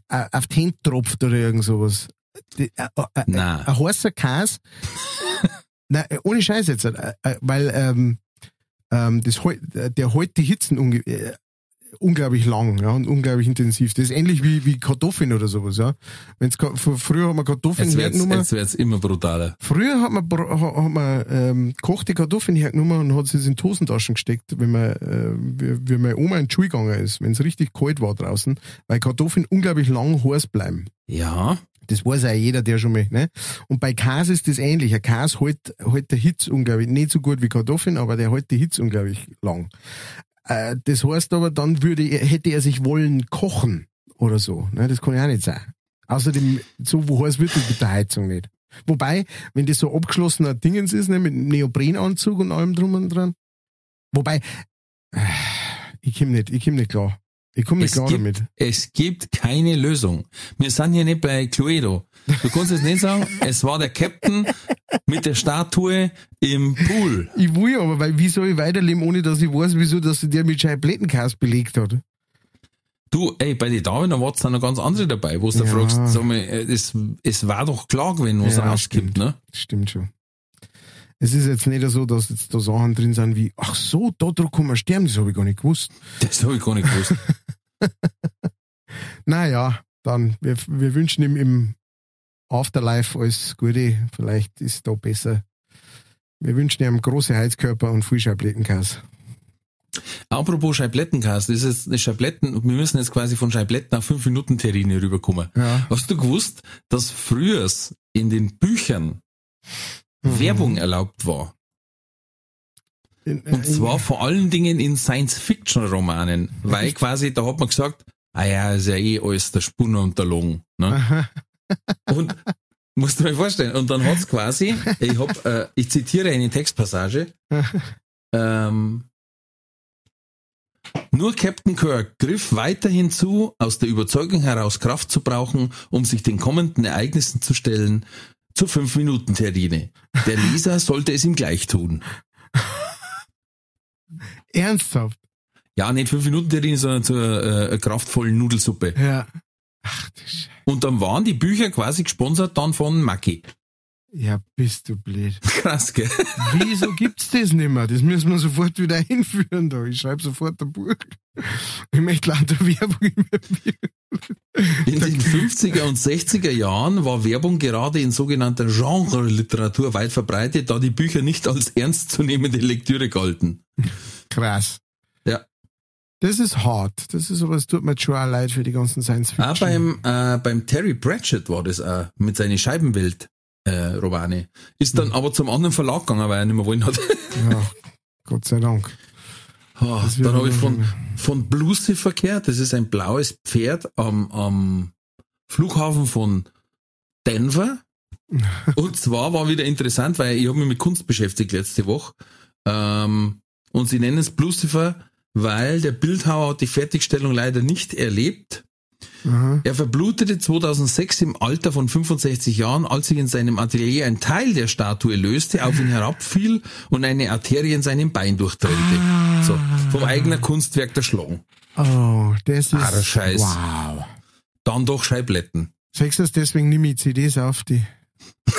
äh, auf die Hände tropft oder irgend sowas? Die- äh, äh, äh, Nein. Ein heißer Käse, nein, äh, ohne Scheiß jetzt, äh, äh, weil ähm, ähm, das, äh, der hält die Hitzen äh, unglaublich lang ja, und unglaublich intensiv. Das ist ähnlich wie, wie Kartoffeln oder sowas. Ja. Wenn's, früher haben wir Kartoffeln Jetzt wird's, hergenommen. jetzt wird's immer brutaler. Früher hat man, hat man ähm, kochte Kartoffeln hergenommen und hat sie in die Hosentaschen gesteckt, wenn man, äh, wie, wie meine Oma in die Schule gegangen ist, wenn es richtig kalt war draußen, weil Kartoffeln unglaublich lang heiß bleiben. Ja, Das weiß auch jeder, der schon mal, ne? Und bei Käse ist das ähnlich. Ein Käse hält, hält der Hitze unglaublich, nicht so gut wie Kartoffeln, aber der hält die Hitze unglaublich lang. Äh, das heißt aber, dann würde er, hätte er sich wollen kochen oder so, ne? Das kann ja auch nicht sein. Außerdem, so wo heiß wird mit der Heizung nicht. Wobei, wenn das so abgeschlossener Dingens ist, ne, mit Neoprenanzug und allem drum und dran. Wobei, äh, ich komm nicht, ich komm nicht klar. Ich komme nicht Es klar gibt- damit. es gibt keine Lösung. Wir sind hier nicht bei Cluedo. Du kannst jetzt nicht sagen, es war der Captain mit der Statue im Pool. Ich will aber, weil wie soll ich weiterleben, ohne dass ich weiß, wieso, dass sie der mit Scheiblettenkäse belegt hat? Du, ey, bei den Damen Awards sind noch ganz andere dabei, wo du Ja. da fragst, sag mal, äh, es, es war doch klar gewesen, was Ja, rauskommt, stimmt. ne? Stimmt schon. Es ist jetzt nicht so, dass jetzt da Sachen drin sind wie, ach so, da kann man sterben, das habe ich gar nicht gewusst. Das habe ich gar nicht gewusst. Naja, dann, wir, wir wünschen ihm im Afterlife alles Gute. Vielleicht ist da besser. Wir wünschen ihm große Heizkörper und viel Scheiblettenkäse. Apropos Scheiblettenkäse, das ist eine Scheibletten, wir müssen jetzt quasi von Scheibletten auf 5 Minuten Terrine rüberkommen. Ja. Hast du gewusst, dass früher in den Büchern Mhm. Werbung erlaubt war? In, Und zwar vor allen Dingen in Science-Fiction-Romanen, weil quasi, da hat man gesagt, ah ja, ist ja eh alles der Spunner und der Long. Ne? Und musst du mir vorstellen, und dann hat's quasi, ich hab, äh, ich zitiere eine Textpassage, ähm, nur Captain Kirk griff weiterhin zu, aus der Überzeugung heraus Kraft zu brauchen, um sich den kommenden Ereignissen zu stellen, zur 5-Minuten-Terrine. Der Leser sollte es ihm gleich tun. Ernsthaft? Ja, nicht 5-Minuten-Terrine, sondern zur äh, kraftvollen Nudelsuppe. Ja. Ach du Scheiße. Und dann waren die Bücher quasi gesponsert dann von Mackie. Ja, bist du blöd. Krass, gell? Wieso gibt's das nicht mehr? Das müssen wir sofort wieder einführen da. Ich schreibe sofort ein Buch. Ich möchte lauter Werbung in In den 50er und 60er Jahren war Werbung gerade in sogenannter Genre-Literatur weit verbreitet, da die Bücher nicht als ernstzunehmende Lektüre galten. Krass. Ja. Das ist hart. Das ist aber, es tut mir schon auch leid für die ganzen Science Fiction. Auch beim, äh, beim Terry Pratchett war das auch mit seinen Scheibenwelt. Äh, Romane. Ist dann aber zum anderen Verlag gegangen, weil er nicht mehr wollen hat. Ja, Gott sei Dank. Oh, dann habe ich von, von Blucifer gehört. Das ist ein blaues Pferd am, am Flughafen von Denver. Und zwar war wieder interessant, weil ich habe mich mit Kunst beschäftigt letzte Woche. Ähm, und sie nennen es Blucifer, weil der Bildhauer hat die Fertigstellung leider nicht erlebt. Aha. Er verblutete 2006 im Alter von 65 Jahren, als sich in seinem Atelier ein Teil der Statue löste, auf ihn herabfiel und eine Arterie in seinem Bein durchtrennte. So, vom eigenen Kunstwerk erschlagen. Oh, das ist. Ah, Scheiß. Wow. Dann doch Scheibletten. Sagst du das deswegen nehme ich CDs auf die?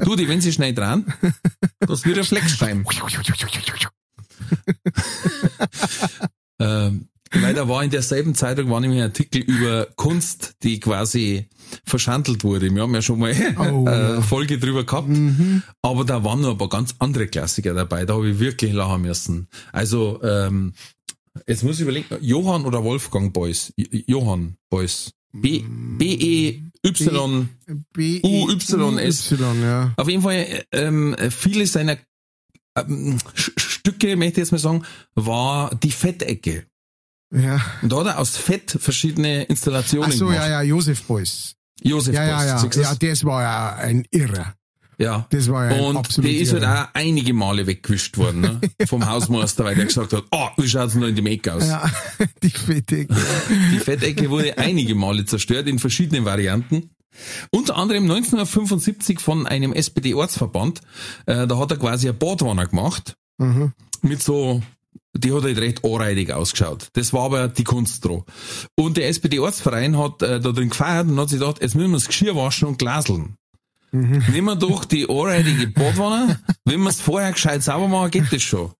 Du, die, wenn sie schnell dran, das wird ein Flexscheiben. ähm, weil da war in derselben Zeitung war nämlich ein Artikel über Kunst, die quasi verschandelt wurde. Wir haben ja schon mal Oh, eine ja. Folge drüber gehabt. Mhm. Aber da waren noch ein paar ganz andere Klassiker dabei. Da habe ich wirklich lachen müssen. Also ähm, Jetzt muss ich überlegen, Johann oder Wolfgang Beuys? Johann Beuys. B, B-E-Y. B U, Y, S. Y, ja. Auf jeden Fall, ähm, viele seiner ähm, Stücke, möchte ich jetzt mal sagen, war die Fettecke. Ja. Und da hat er aus Fett verschiedene Installationen Ach so, gemacht. ja, ja, Josef Beuys. Josef Ja, ja, Beuys, ja. du Ja, das? war ja ein Irrer. ja. Das war ja ein Und der ist halt auch einige Male weggewischt worden, ne? vom Hausmeister, weil der gesagt hat, oh, wie schaut's da in dem Eck aus? Ja, die Fette. Die Fettecke wurde einige Male zerstört in verschiedenen Varianten. Unter anderem 1975 von einem SPD-Ortsverband. Äh, da hat er quasi eine Badwanne gemacht. Mhm. Mit so, die hat halt recht anreidig ausgeschaut. Das war aber die Kunst dran. Und der SPD-Ortsverein hat äh, da drin gefeiert und hat sich gedacht, jetzt müssen wir das Geschirr waschen und glaseln. Mhm. Nehmen wir doch die anreidige Badwanne. Wenn wir es vorher gescheit sauber machen, geht das schon.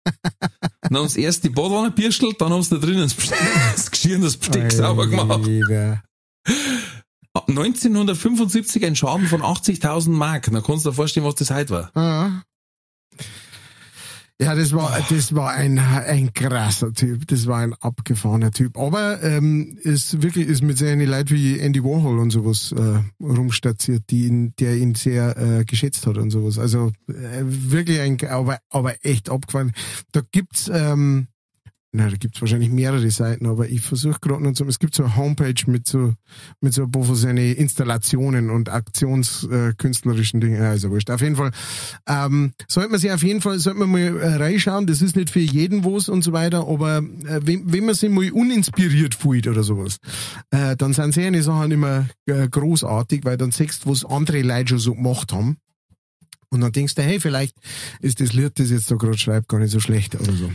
Dann haben sie erst die Badwanne bürstelt, dann haben sie da drinnen das, Besteck- das Geschirr und das Besteck sauber gemacht. Alter. 1975 ein Schaden von 80.000 Mark. Da kannst du dir vorstellen, was das heute war. Ah. Ja, das war, das war ein, ein krasser Typ. Das war ein abgefahrener Typ. Aber ähm, ist wirklich ist mit seinen Leuten wie Andy Warhol und sowas äh, rumstatiert, die ihn, der ihn sehr äh, geschätzt hat und sowas. Also äh, wirklich ein, aber, aber echt abgefahren. Da gibt's ähm, na, da gibt's wahrscheinlich mehrere Seiten, aber ich versuche gerade noch zu, es gibt so eine Homepage mit so, mit so ein paar von seinen Installationen und aktionskünstlerischen Dingen, also wurscht. Auf jeden Fall, ähm, sollte man sich auf jeden Fall, sollte man mal äh, reinschauen, das ist nicht für jeden was und so weiter, aber äh, wenn, wenn man sich mal uninspiriert fühlt oder sowas, äh, dann sind seine Sachen immer äh, großartig, weil dann siehst du, was andere Leute schon so gemacht haben. Und dann denkst du, hey, vielleicht ist das Lied, das jetzt da gerade schreibt, gar nicht so schlecht oder so.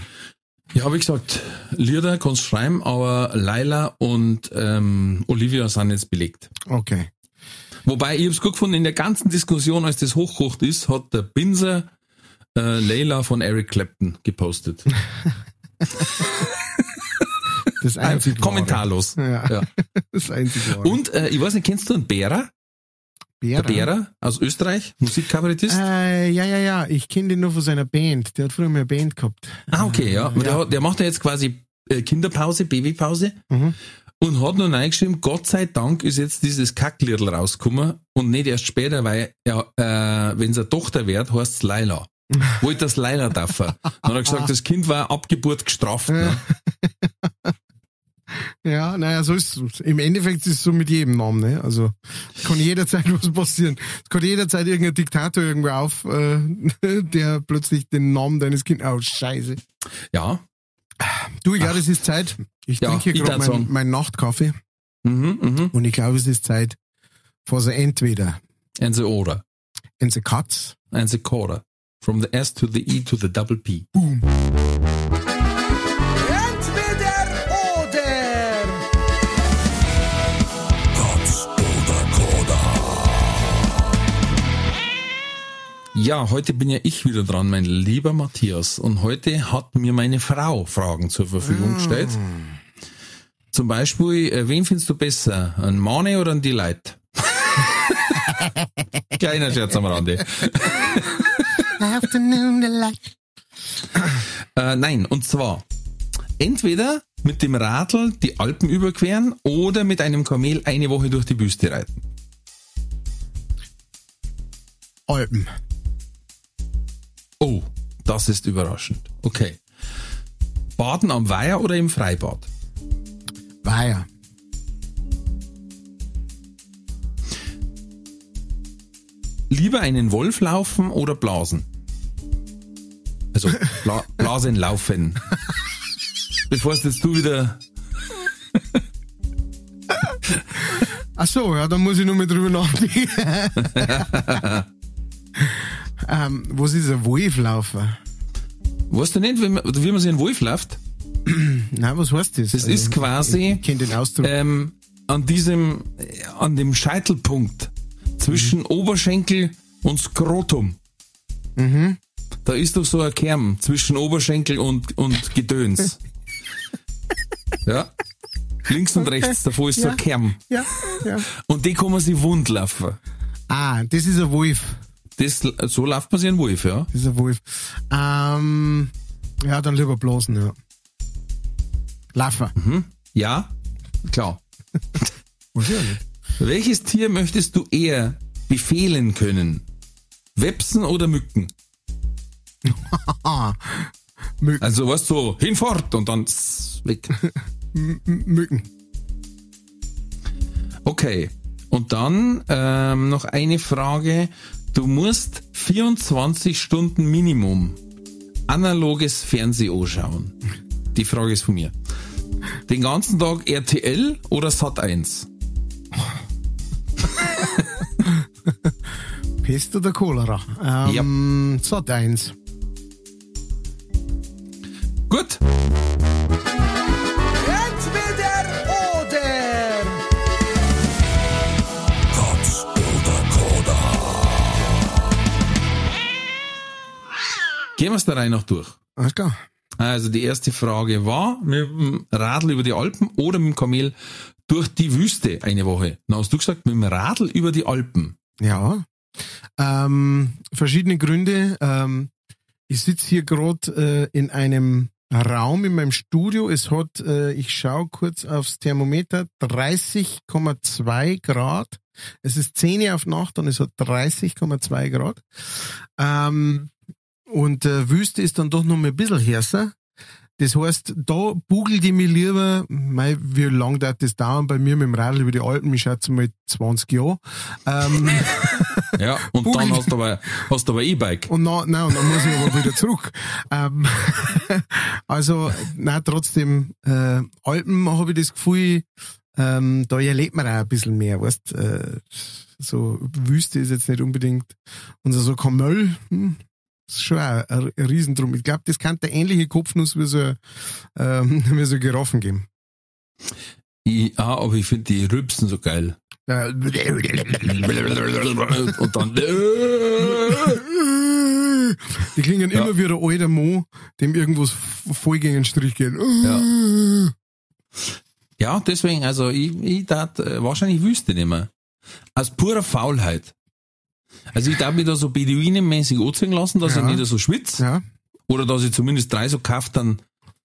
Ja, habe ich gesagt, Lieder kannst schreiben, aber Laila und ähm, Olivia sind jetzt belegt. Okay. Wobei, ich habe es gut gefunden, in der ganzen Diskussion, als das hochgekocht ist, hat der Binser äh, Layla von Eric Clapton gepostet. Das einzige. Kommentarlos. Ja. Ja. Das einzige. Und äh, ich weiß nicht, kennst du einen Bärer? Der Bärer? Aus Österreich, Musikkabarettist? Äh, ja, ja, ja. Ich kenne den nur von seiner Band. Der hat früher mal eine Band gehabt. Ah, okay, ja. Ja. Der, der macht ja jetzt quasi äh, Kinderpause, Babypause Mhm. und hat noch reingeschrieben, Gott sei Dank ist jetzt dieses Kackliedl rausgekommen und nicht erst später, weil ja, äh, wenn es eine Tochter wird, heißt es Laila. Wollte das Laila dafür. Dann hat er gesagt, das Kind war ab Geburt gestraft. Ne? Ja, naja, so ist es. Im Endeffekt ist es so mit jedem Namen. Ne? Also es kann jederzeit was passieren. Es kann jederzeit irgendein Diktator irgendwo auf, äh, der plötzlich den Namen deines Kindes... Oh, scheiße. Ja. Du, ja, das ist Zeit. Ich Ja, trinke hier ich gerade meinen mein Nachtkaffee Mhm, mhm. und ich glaube, es ist Zeit für so entweder And the order. in the Cuts. And the quarter. From the S to the E to the double P. Boom. Ja, heute bin ja ich wieder dran, mein lieber Matthias. Und heute hat mir meine Frau Fragen zur Verfügung gestellt. Zum Beispiel, äh, wen findest du besser? Ein Mane oder ein Delight? Kleiner Scherz am Rande. Afternoon delight. Äh, nein, und zwar entweder mit dem Radl die Alpen überqueren oder mit einem Kamel eine Woche durch die Wüste reiten. Alpen. Oh, das ist überraschend. Okay. Baden am Weiher oder im Freibad? Weiher. Lieber einen Wolf laufen oder blasen? Also Bla Blasen laufen. Bevor es jetzt du wieder. Ach so, ja, dann muss ich nur mal drüber nachdenken. ähm, was ist ein Wolflaufer? Weißt du nicht, wie man, wie man sich einen Wolf läuft? Nein, was heißt das? Das ist quasi Ich kenne den Ausdruck. ähm, an diesem, an dem Scheitelpunkt zwischen Oberschenkel und Skrotum. Mhm. Da ist doch so ein Kern zwischen Oberschenkel und, und Gedöns. ja. Links und rechts, davor ist so ein Kern. ja, ja. Und die kann man sich wund laufen. Ah, das ist ein Wolf. Das, so läuft man sich Wolf, ja. Das ist ein Wolf. Ähm, ja, dann lieber blasen, ja. Laffer. Ja, klar. Muss ja nicht. Welches Tier möchtest du eher befehlen können? Websen oder Mücken? Mücken. Also was so hinfort und dann weg. Mücken. Okay. Und dann ähm, noch eine Frage. Du musst 24 Stunden Minimum analoges Fernsehen anschauen. Die Frage ist von mir. Den ganzen Tag RTL oder Sat1? Pest oder Cholera? Ähm, Sat 1. Gut. Gehen wir es da rein noch durch. Alles klar. Also die erste Frage war mit dem Radl über die Alpen oder mit dem Kamel durch die Wüste eine Woche. Na hast du gesagt, mit dem Radl über die Alpen. Ja. Ähm, verschiedene Gründe. Ähm, ich sitze hier gerade äh, in einem Raum in meinem Studio. Es hat, äh, ich schaue kurz aufs Thermometer, 30,2 Grad. Es ist 10 auf Nacht und es hat 30,2 Grad. Ähm, und äh, Wüste ist dann doch noch mal ein bisschen härter. Das heißt, da bugelt ich mich lieber, mei, wie lang dauert das dauern bei mir mit dem Radl über die Alpen? Ich schätze mal 20 Jahre. Ähm, Ja, und Google. dann hast du aber, hast du aber E-Bike. und na, nein, und dann muss ich aber wieder zurück. Ähm, also, na trotzdem, äh, Alpen habe ich das Gefühl, ähm, da erlebt man auch ein bisschen mehr, weißt, äh, so Wüste ist jetzt nicht unbedingt unser so Kamöll, hm, ist schon ein, ein Riesendrum. Ich glaube, das könnte ähnliche Kopfnuss wie so, ähm, wie so Giraffen geben. Ja, aber ich finde die Rübsen so geil. Äh, Und dann, Die klingen Ja. immer wie ein alter Mo, dem irgendwas voll gegen den Strich geht. Ja. ja, deswegen, also ich, ich tat äh, wahrscheinlich Wüste nehmen. Aus purer Faulheit. Also ich darf mich da so beduinenmäßig anziehen lassen, dass Ja. ich nicht so schwitze. Ja, Oder dass ich zumindest drei so dann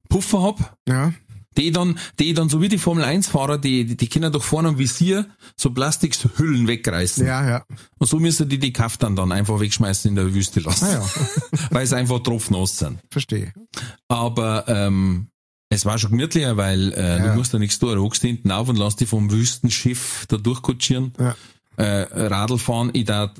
Puffer hab. ja. Die dann, die dann so wie die Formel 1 Fahrer, die, die, die können doch vorne am Visier so Plastikhüllen wegreißen. Ja, ja. Und so müssen die die Kaftan dann einfach wegschmeißen in der Wüste lassen. Ah ja, Weil sie einfach tropfnass sind. verstehe. Aber ähm, es war schon gemütlicher, weil äh, Ja. du musst da nichts tun. Du hinten auf und lass dich vom Wüstenschiff da durchkutschieren. Ja. Äh, Radl fahren, ich darf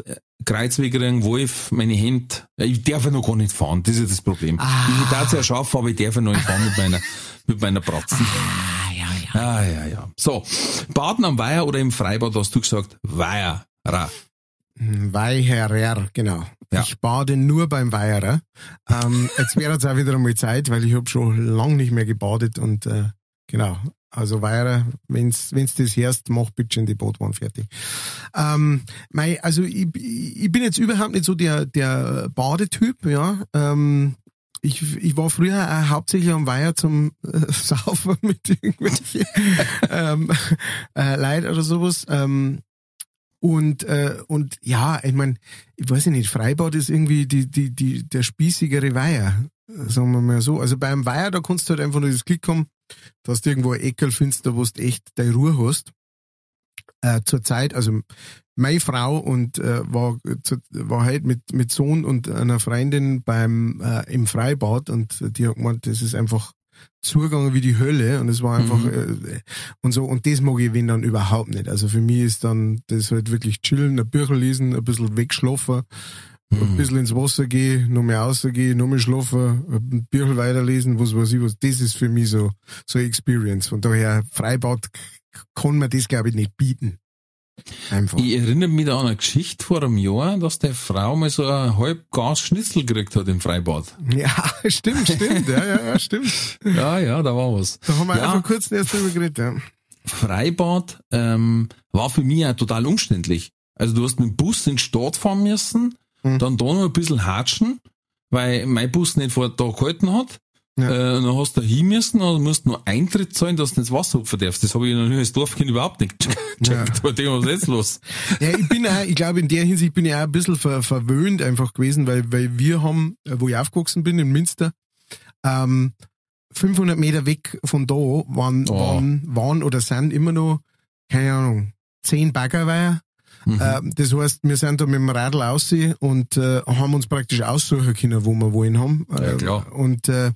Kreuzwegerin, Wolf, meine Hände, ich darf ja noch gar nicht fahren, das ist ja das Problem. Ah. Ich darf ja schaffen, aber ich darf ja noch nicht fahren mit meiner, mit meiner Pratzen. Ah, ja, ja. Ah, ja, ja. So, Baden am Weiher oder im Freibad hast du gesagt, Weiher. Weiherer, genau. Ja. Ich bade nur beim Weiherer. Ähm, jetzt wäre es auch wieder einmal Zeit, weil ich habe schon lang nicht mehr gebadet und äh, genau. Also Weiherer, wenn's wenn's das hörst, mach bitte schon die Bootbahn fertig. Ähm, mei, also ich, ich bin jetzt überhaupt nicht so der der Badetyp, ja. Ähm, ich, ich war früher auch hauptsächlich am Weiher zum äh, Saufen mit irgendwelchen ähm, äh, Leid oder sowas. Ähm, und, äh, und ja, ich mein, ich weiß nicht, Freibad ist irgendwie die, die, die, der spießigere Weiher, sagen wir mal so. Also beim Weiher, da kannst du halt einfach nur das Glück haben, dass du irgendwo ein Eckel findest, da wo du echt deine Ruhe hast. Äh, zur Zeit, also meine Frau und äh, war, zu, war halt mit, mit Sohn und einer Freundin beim äh, im Freibad und die hat gemeint, das ist einfach zugegangen wie die Hölle und es war einfach Mhm. äh, und so und das mag ich wenn dann überhaupt nicht. Also für mich ist dann das halt wirklich chillen, ein Bücher lesen, ein bisschen wegschlafen, ein bisschen ins Wasser gehen, noch mehr rausgehen, noch mehr schlafen, ein Bücher weiterlesen, was weiß ich was. Das ist für mich so so eine Experience. Von daher Freibad kann man das glaube ich nicht bieten. Einfach. Ich erinnere mich da an eine Geschichte vor einem Jahr, dass der Frau mal so ein halb Gas Schnitzel gekriegt hat im Freibad. Ja, stimmt, stimmt, ja, ja, ja, stimmt. Ja, ja, da war was. Da haben wir ja, einfach kurz erst drüber geredet, ja. Freibad ähm, war für mich auch total umständlich. Also du hast mit dem Bus in die Stadt fahren müssen, Mhm. dann da noch ein bisschen hatschen, weil mein Bus nicht vor da gehalten hat. Ja. Äh, und dann hast du da hin müssen und musst nur Eintritt zahlen, dass du ins Wasser hupfen darfst. Das habe ich noch nie als Dorfkind überhaupt nicht gecheckt. Ja. Denk ich, was jetzt los? Ja, ich bin auch, ich glaube, in der Hinsicht bin ich auch ein bisschen ver, verwöhnt einfach gewesen, weil, weil wir haben, äh, wo ich aufgewachsen bin, in Münster, ähm, 500 Meter weg von da waren, Oh. waren, waren oder sind immer noch, keine Ahnung, zehn Baggerweiher. Mhm. Ähm, das heißt, wir sind da mit dem Radl aussehen und äh, haben uns praktisch aussuchen können, wo wir wollen haben. Ja, Äh, klar. Und, äh,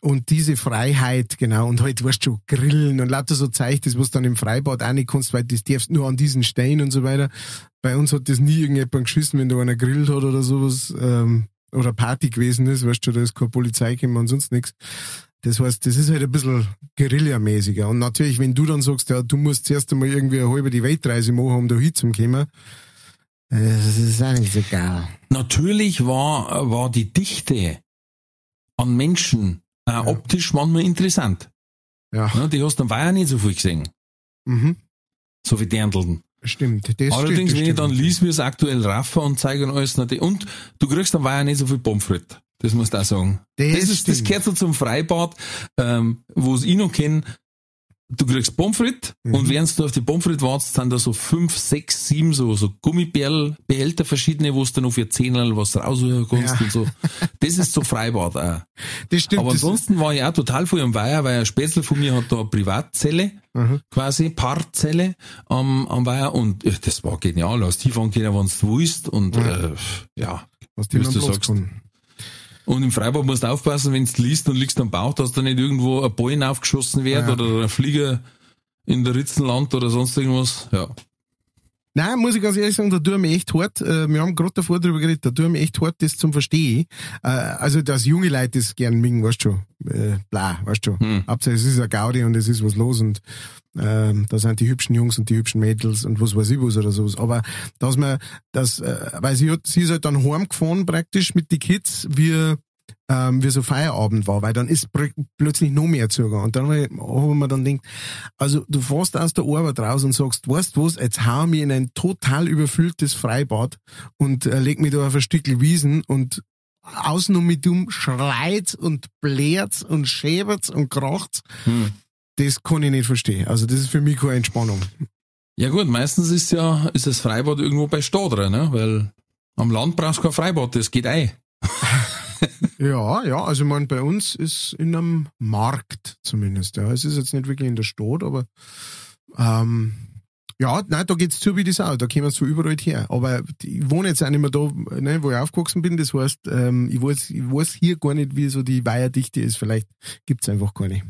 und diese Freiheit, genau, und halt, weißt du, grillen und lauter so Zeug, das was dann im Freibad auch nicht kannst, weil das darfst nur an diesen Steinen und so weiter. Bei uns hat das nie irgendjemand geschissen, wenn da einer grillt hat oder sowas, ähm, oder Party gewesen ist, weißt du, da ist keine Polizei gekommen und sonst nichts. Das heißt, das ist halt ein bisschen Guerilla-mäßiger. Und natürlich, wenn du dann sagst, ja, du musst zuerst einmal irgendwie eine halbe die Weltreise machen, um da hinzukommen, das ist auch nicht so geil. Natürlich war, war die Dichte an Menschen äh, optisch manchmal interessant. Ja, Ja, die hast du dann ja nicht so viel gesehen. mhm. So wie Dirndln. stimmt. Das Allerdings, stimmt, das wenn ich dann stimmt. lies, wie es aktuell raffen und zeigen alles, und du kriegst dann ja nicht so viel Pommes frites. Das musst du auch sagen. Das Das, ist, das gehört so zum Freibad, ähm, wo es ich noch kenne. Du kriegst Pommes frites Mhm. und während du auf die Pommes frites wartest, sind da so fünf, sechs, sieben so, so Gummibärlbehälter verschiedene, wo du dann noch für Zehnerl was rausholen kannst Ja. und so. Das ist so Freibad auch. Das stimmt. Aber ansonsten war ich auch total voll am Weiher, weil ein Spätzle von mir hat da eine Privatzelle, Mhm. quasi, Paarzelle am, am Weiher und äh, das war genial. Hast hinfahren können, wenn du willst und äh, ja. was die du sagst. kann. Und im Freibad musst du aufpassen, wenn du liest und liegst am Bauch, dass da nicht irgendwo ein Ballen aufgeschossen wird Ja. oder ein Flieger in der Ritzenland oder sonst irgendwas. Ja. Nein, muss ich ganz ehrlich sagen, da tue ich mich echt hart. Äh, Wir haben gerade davor drüber geredet, da tue ich mich echt hart, das zum Verstehen. Äh, Also, dass junge Leute das gern mögen, weißt du schon. Äh, Bla, weißt du schon. Hm. Hauptsache, es ist ein Gaudi und es ist was los und ähm, da sind die hübschen Jungs und die hübschen Mädels und was weiß ich was oder sowas. Aber dass man das, äh, weil sie hat, sie ist halt dann heimgefahren praktisch mit den Kids, wie ähm, wie so Feierabend war, weil dann ist plötzlich noch mehr zugegangen. Und dann habe ich, hab ich mir dann gedacht, also du fährst aus der Arbeit raus und sagst, weißt du was, jetzt hau mich in ein total überfülltes Freibad und äh, leg mich da auf ein Stückchen Wiesen und außen um mich dumm schreit und blärt und schäbert und kracht. Hm. Das kann ich nicht verstehen. Also das ist für mich keine Entspannung. Ja gut, meistens ist ja, ist das Freibad irgendwo bei Stadre, ne? Weil am Land brauchst du kein Freibad, das geht ein. Ja, ja, also ich meine, bei uns ist in einem Markt zumindest. Ja. Es ist jetzt nicht wirklich in der Stadt, aber ähm, ja, nein, da geht's zu wie die Sau, da kommen so überall her. Aber ich wohne jetzt auch nicht mehr da, ne, wo ich aufgewachsen bin. Das heißt, ähm, ich, weiß, ich weiß hier gar nicht, wie so die Weiherdichte ist. Vielleicht gibt's einfach keine.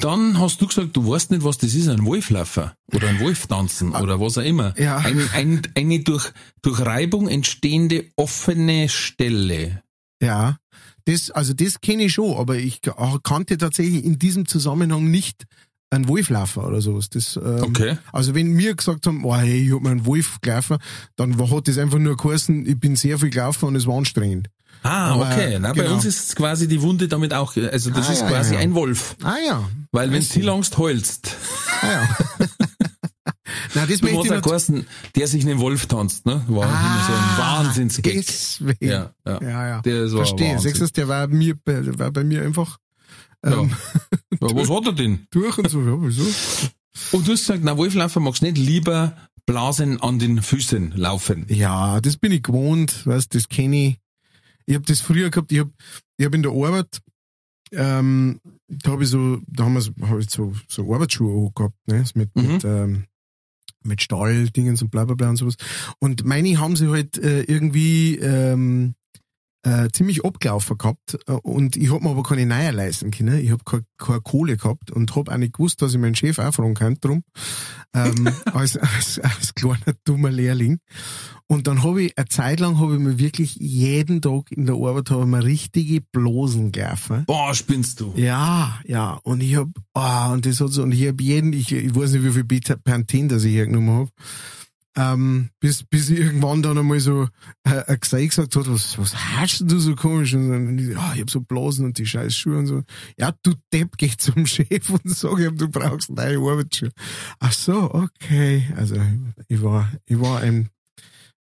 Dann hast du gesagt, du weißt nicht, was das ist, ein Wolflaufer oder ein Wolftanzen oder was auch immer. Ja. Ein, ein, eine durch, durch Reibung entstehende offene Stelle. Ja, das, also das kenne ich schon, aber ich ka- kannte tatsächlich in diesem Zusammenhang nicht einen Wolflaufer oder sowas. Das, ähm, Okay. Also wenn mir gesagt haben, oh, hey, ich hab mir einen Wolf gelaufen, dann war- hat das einfach nur geheißen, ich bin sehr viel gelaufen und es war anstrengend. Ah, Aber, okay. Na, Bei genau. uns ist quasi die Wunde damit auch, also das Ah, ist ja, quasi ja, ein Wolf. Ah ja. Weil wenn du see. viel Angst heulst, Ah ja. Nein, das du möchte ich geheißen, der sich einen Wolf tanzt, ne? War immer so ein Wahnsinnsgag. Ah, Deswegen. Ja, ja. ja, ja. Der ist Verstehe. Sechstens, der war, mir, bei- war bei mir einfach ähm, Ja, was hat er denn? durch und so. Ja, wieso? Und du hast gesagt, na, Wolflaufer magst du nicht, lieber Blasen an den Füßen laufen. Ja, das bin ich gewohnt, weißt, das kenne ich. Ich habe das früher gehabt, ich habe ich hab in der Arbeit, ähm, da habe ich so, da haben wir so, hab ich so, so Arbeitsschuhe gehabt, ne, mit, Mhm. mit, ähm, mit Stahldingens und bla bla bla und sowas. Und meine haben sie halt äh, irgendwie ähm, äh, ziemlich abgelaufen gehabt äh, und ich hab mir aber keine neue leisten können. Ich hab keine, keine Kohle gehabt und hab auch nicht gewusst, dass ich meinen Chef auch fragen kann drum. Ähm, als, als, als kleiner dummer Lehrling. Und dann habe ich, eine Zeit lang habe ich mir wirklich jeden Tag in der Arbeit habe ich mir richtige Blosen gelaufen. Boah, spinnst du. Ja, ja. Und ich hab, ah, und das hat so, und ich hab jeden, ich, ich weiß nicht, wie viel Panthen das ich hergenommen hab. Ähm, bis, bis ich irgendwann dann einmal so äh, Gesei gesagt hat, was, was hast du so komisch? Und dann, ich, ah, ich hab so Blasen und die scheiß Schuhe und so. Ja, du Depp, geh zum Chef und sag ihm, du brauchst neue Arbeitsschuhe. Ach so, okay. Also, ich war, ich war ein,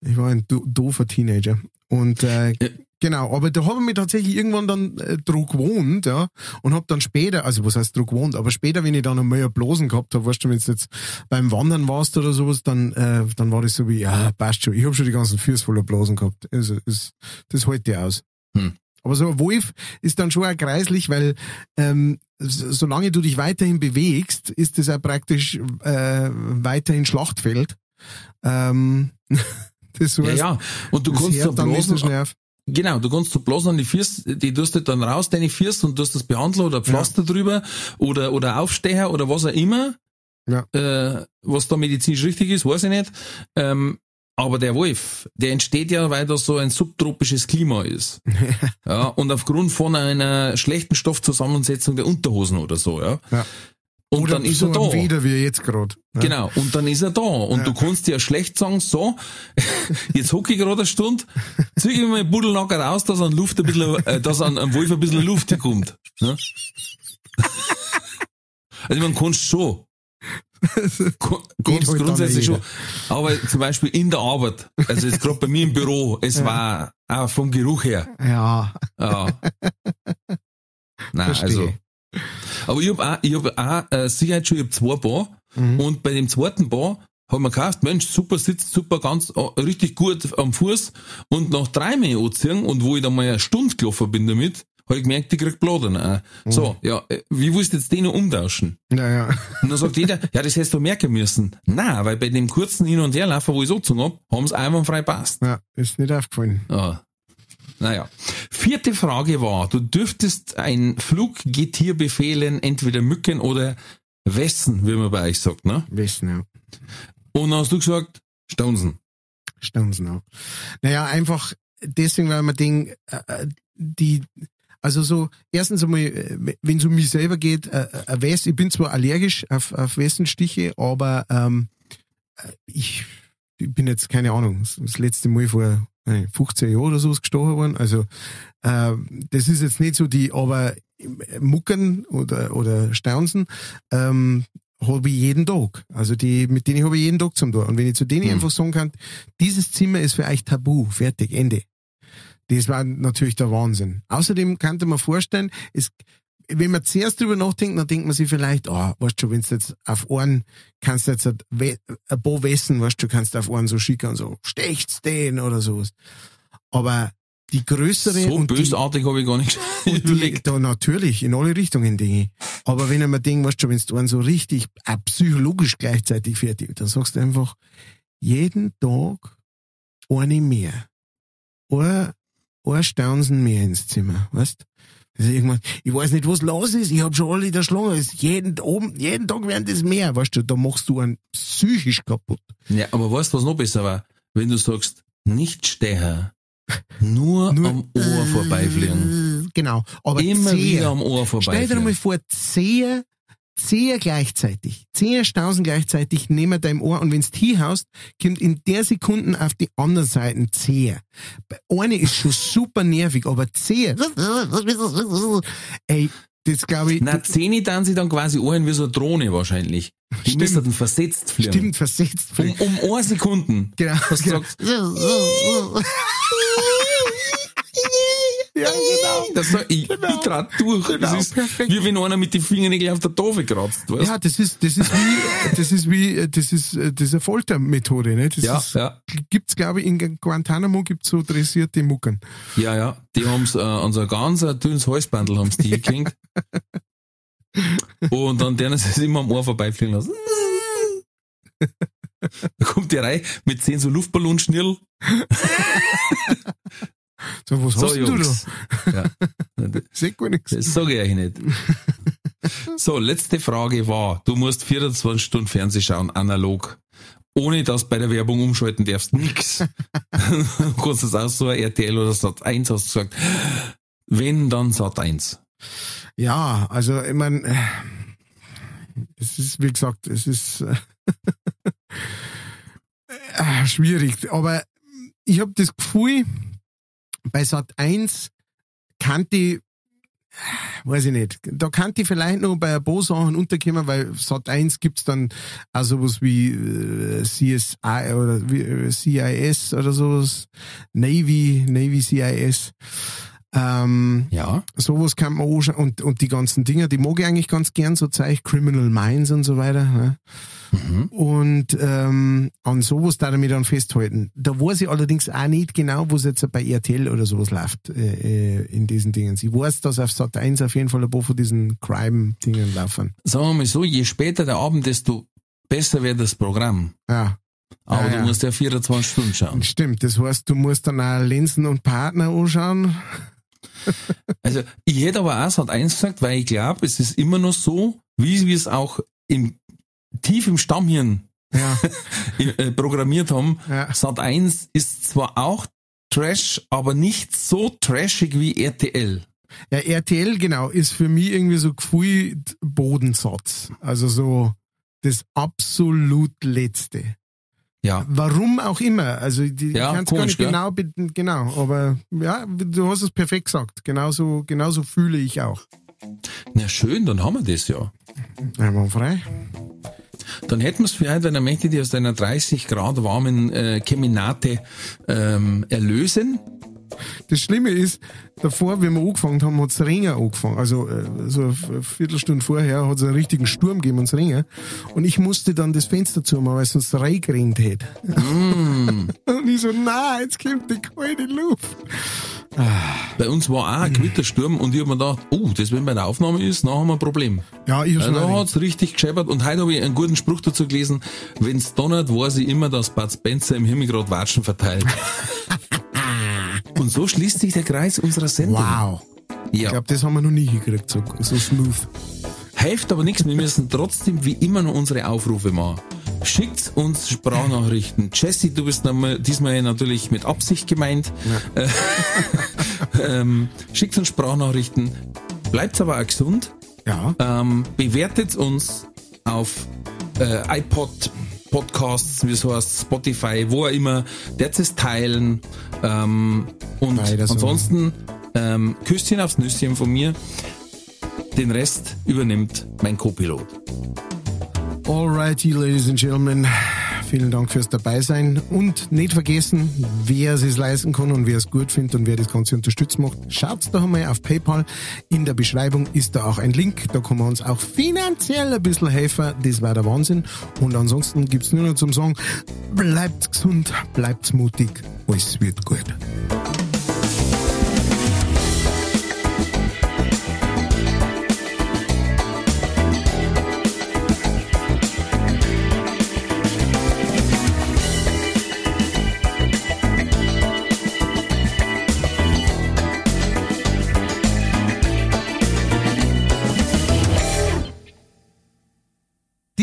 ich war ein do doofer Teenager. Und äh, Ja. Genau, aber da habe ich mich tatsächlich irgendwann dann äh, dran gewohnt, ja, und habe dann später, also was heißt dran gewohnt, aber später, wenn ich dann einmal ein Blosen gehabt habe, weißt du, wenn du jetzt beim Wandern warst oder sowas, dann, äh, dann war das so wie, ja, passt schon, ich habe schon die ganzen Füße voller Blosen gehabt. Also, ist, das hält dir aus. Hm. Aber so ein Wolf ist dann schon auch kreislich, weil ähm, so- solange du dich weiterhin bewegst, ist es auch praktisch äh, weiterhin Schlachtfeld. Ähm, das Ja, heißt, ja. Und du das kannst so hört genau, du kannst so bloß an die Füße, die tust du dann raus, deine Füße und tust das behandeln oder Pflaster drüber oder, oder Aufsteher oder was auch immer. Ja. Äh, was da medizinisch richtig ist, weiß ich nicht. Ähm, aber der Wolf, der entsteht ja, weil das so ein subtropisches Klima ist. ja, und aufgrund von einer schlechten Stoffzusammensetzung der Unterhosen oder so, ja. Ja. Und Oder dann ist er da. ein Weder wie jetzt gerade. Ja. Genau, und dann ist er da. Und du kannst ja schlecht sagen, so, jetzt hocke ich gerade eine Stunde, zieh ich mir Buddelnacker raus, dass an Luft ein bisschen, äh, dass an am Wolf ein bisschen Luft kommt. Ne? Also man kannst schon. Kannst halt grundsätzlich jeder. schon. Aber zum Beispiel in der Arbeit, also jetzt gerade bei mir im Büro, es war auch vom Geruch her. Ja, Ja. Nein, Verstehe. also. Aber ich hab auch, ich hab auch äh, Sicherheitsschuhe, ich hab zwei Paar. Mhm. Und bei dem zweiten Paar haben wir gekauft, Mensch, super sitzt, super ganz, äh, richtig gut am Fuß. Und nach drei Mal anziehen und wo ich dann mal eine Stunde gelaufen bin damit, habe ich gemerkt, ich krieg Bladen auch. Mhm. So, ja, äh, wie willst du jetzt den noch umtauschen? naja. Und dann sagt jeder, ja, das hättest du merken müssen. Na, weil bei dem kurzen Hin- und Herlaufen, wo ich so gezogen hab, haben sie einwandfrei passt. Ja, ist nicht aufgefallen. Ah. Naja. Vierte Frage war, du dürftest ein Fluggetier befehlen, entweder Mücken oder Wessen, wie man bei euch sagt, ne? Wissen, ja. Und dann hast du gesagt, Staunsen. Stanzen auch. Naja, einfach deswegen, weil man denkt, äh, äh, die, also so, erstens einmal, äh, wenn es um mich selber geht, äh, äh, West, ich bin zwar allergisch auf, auf Wessenstiche, aber ähm, äh, ich, ich bin jetzt, keine Ahnung, das, das letzte Mal vor äh, 15 Jahren oder so gestochen worden. Also äh, das ist jetzt nicht so die, aber Muckern oder, oder Staunsen, ähm, habe ich jeden Tag. Also die, mit denen habe ich jeden Tag zum tun. Und wenn ich zu denen Hm. einfach sagen kann, dieses Zimmer ist für euch tabu, fertig, Ende. Das war natürlich der Wahnsinn. Außerdem könnte man vorstellen, es, wenn man zuerst drüber nachdenkt, dann denkt man sich vielleicht, ah, weißt du, wenn du jetzt auf einen, kannst du jetzt ein, ein paar Wessen, weißt du, kannst du auf einen so schicken und so, stecht's den oder sowas. Aber die größere So und bösartig habe ich gar nicht und die, da natürlich, in alle Richtungen ich. Aber wenn ich mir denke, weißt du, wenn du einen so richtig auch psychologisch gleichzeitig fertig, dann sagst du einfach, jeden Tag eine mehr. Ein, ein Staunsen mehr ins Zimmer, weißt also irgendwann, ich weiß nicht, was los ist, ich hab schon alle der Schlange, ist jeden, oben, jeden Tag werden das mehr, weißt du, da machst du einen psychisch kaputt. Ja, aber weißt du, was noch besser war? Wenn du sagst, nicht Steher, nur, Nur- am Ohr vorbeifliegen. Genau, aber Immer zäher. wieder am Ohr Stell dir mal vorbeifliegen. vor, zehn, zehn gleichzeitig, zehn Stausen gleichzeitig neben deinem Ohr und wenn's hinhaust, kommt in der Sekunden auf die andere Seite zehn. Bei Eine ist schon super nervig, aber zehn, ey, das glaube ich, Na, Zähne dann sie dann quasi ohren wie so eine Drohne wahrscheinlich. Die Stimmt. müssen dann versetzt fliegen. stimmt versetzt. Um, um eine Sekunden. Genau, Hast du genau. Ja, genau. das war, ich, Genau. ich trat durch. Genau, das ist perfekt. wie wenn einer mit den Fingernägeln auf der Tafel kratzt. Weißt? Ja, das ist, das ist wie, das ist wie, das ist, das ist eine Foltermethode, ne? Das ja, ist, ja, gibt's, glaube ich, in Guantanamo gibt's so dressierte Muckern. ja, ja. Die haben's äh, an so ein ganz ein dünnes Halsbandel haben's die gekriegt. Und dann denen sie es immer am Ohr vorbeifliegen lassen. Da kommt die Reihe mit zehn so Luftballonschnirl. So, was So, hast denn du da? Jungs. Ja. Sag gar nichts. Das sage ich euch nicht. So, letzte Frage war, du musst 24 Stunden Fernsehen schauen, analog. Ohne dass bei der Werbung umschalten darfst. Nix. du kannst es auch so RTL oder Sat 1 hast du gesagt. Wenn, dann Sat 1. Ja, also ich mein, äh, es ist, wie gesagt, es ist äh, schwierig. Aber ich habe das Gefühl, bei Sat 1 kannte ich, weiß ich nicht, da kannte ich vielleicht noch bei ein paar Sachen unterkommen, weil Sat 1 gibt's dann auch sowas wie äh, CSI oder wie, äh, CIS oder sowas, Navy, Navy CIS. Ähm, Ja. sowas kann man anschauen. Und, und die ganzen Dinger, die mag ich eigentlich ganz gern, so Zeug, Criminal Minds und so weiter. Ne? Und ähm, an sowas darf ich mich dann festhalten. Da weiß ich allerdings auch nicht genau, wo es jetzt bei RTL oder sowas läuft äh, äh, in diesen Dingen. Ich weiß, dass auf Sat 1 auf jeden Fall ein paar von diesen Crime-Dingen laufen. Sagen wir mal so, je später der Abend, desto besser wird das Programm. Ja, Aber Ah, du ja. musst ja 24 Stunden schauen. stimmt. Das heißt, du musst dann auch Linsen und Partner anschauen. Also ich hätte aber auch Sat 1 gesagt, weil ich glaube, es ist immer noch so, wie wir es auch im, tief im Stammhirn Ja, äh, programmiert haben. Ja. Sat 1 ist zwar auch Trash, aber nicht so trashig wie RTL. ja RTL, genau, ist für mich irgendwie so gefühlt Bodensatz. Also so das absolut Letzte. Ja. Warum auch immer. Also die Ja, ich kann's gar nicht gell? genau, genau, aber ja, du hast es perfekt gesagt. Genauso, genauso fühle ich auch. Na schön, dann haben wir das ja. Einmal frei. Dann hätten wir es für heute, wenn er möchte, die aus deiner 30 Grad warmen äh, Keminate ähm, erlösen. Das Schlimme ist, davor, wie wir angefangen haben, hat's Ringer angefangen. Also äh, so eine Viertelstunde vorher hat es einen richtigen Sturm gegeben und Ringer. Und ich musste dann das Fenster zumachen, weil es sonst reingeregnet hätte. und ich so, nein, jetzt kommt die kalte Luft. Bei uns war auch ein Gewittersturm und ich hab mir gedacht, oh, das wenn bei der Aufnahme ist, dann haben wir ein Problem. Ja, ich hab's mir da auch hat's richtig gescheppert und heute habe ich einen guten Spruch dazu gelesen, wenn's donnert, weiß ich immer, dass Bud Spencer im Himmel grad Watschen verteilt. und so schließt sich der Kreis unserer Sendung. Wow. Ich Ja, glaube, das haben wir noch nie gekriegt, so, so smooth. hilft aber nichts, wir müssen trotzdem wie immer noch unsere Aufrufe machen. Schickt uns Sprachnachrichten. Jesse, du bist diesmal natürlich mit Absicht gemeint. Äh, ähm, schickt uns Sprachnachrichten. Bleibt aber auch gesund. Ja. Ähm, bewertet uns auf äh, iPod, Podcasts, wie es heißt, Spotify, wo auch immer. Jetzt es teilen. Ähm, und Weiter so. ansonsten ähm, Küsschen aufs Nüsschen von mir. Den Rest übernimmt mein Co-Pilot. Alrighty, ladies and gentlemen. Vielen Dank fürs Dabeisein und nicht vergessen, wer es leisten kann und wer es gut findet und wer das Ganze unterstützen macht, schaut doch einmal auf PayPal. In der Beschreibung ist da auch ein Link, da kann man uns auch finanziell ein bisschen helfen. Das war der Wahnsinn. Und ansonsten gibt's nur noch zum Sagen, bleibt gesund, bleibt mutig, alles wird gut.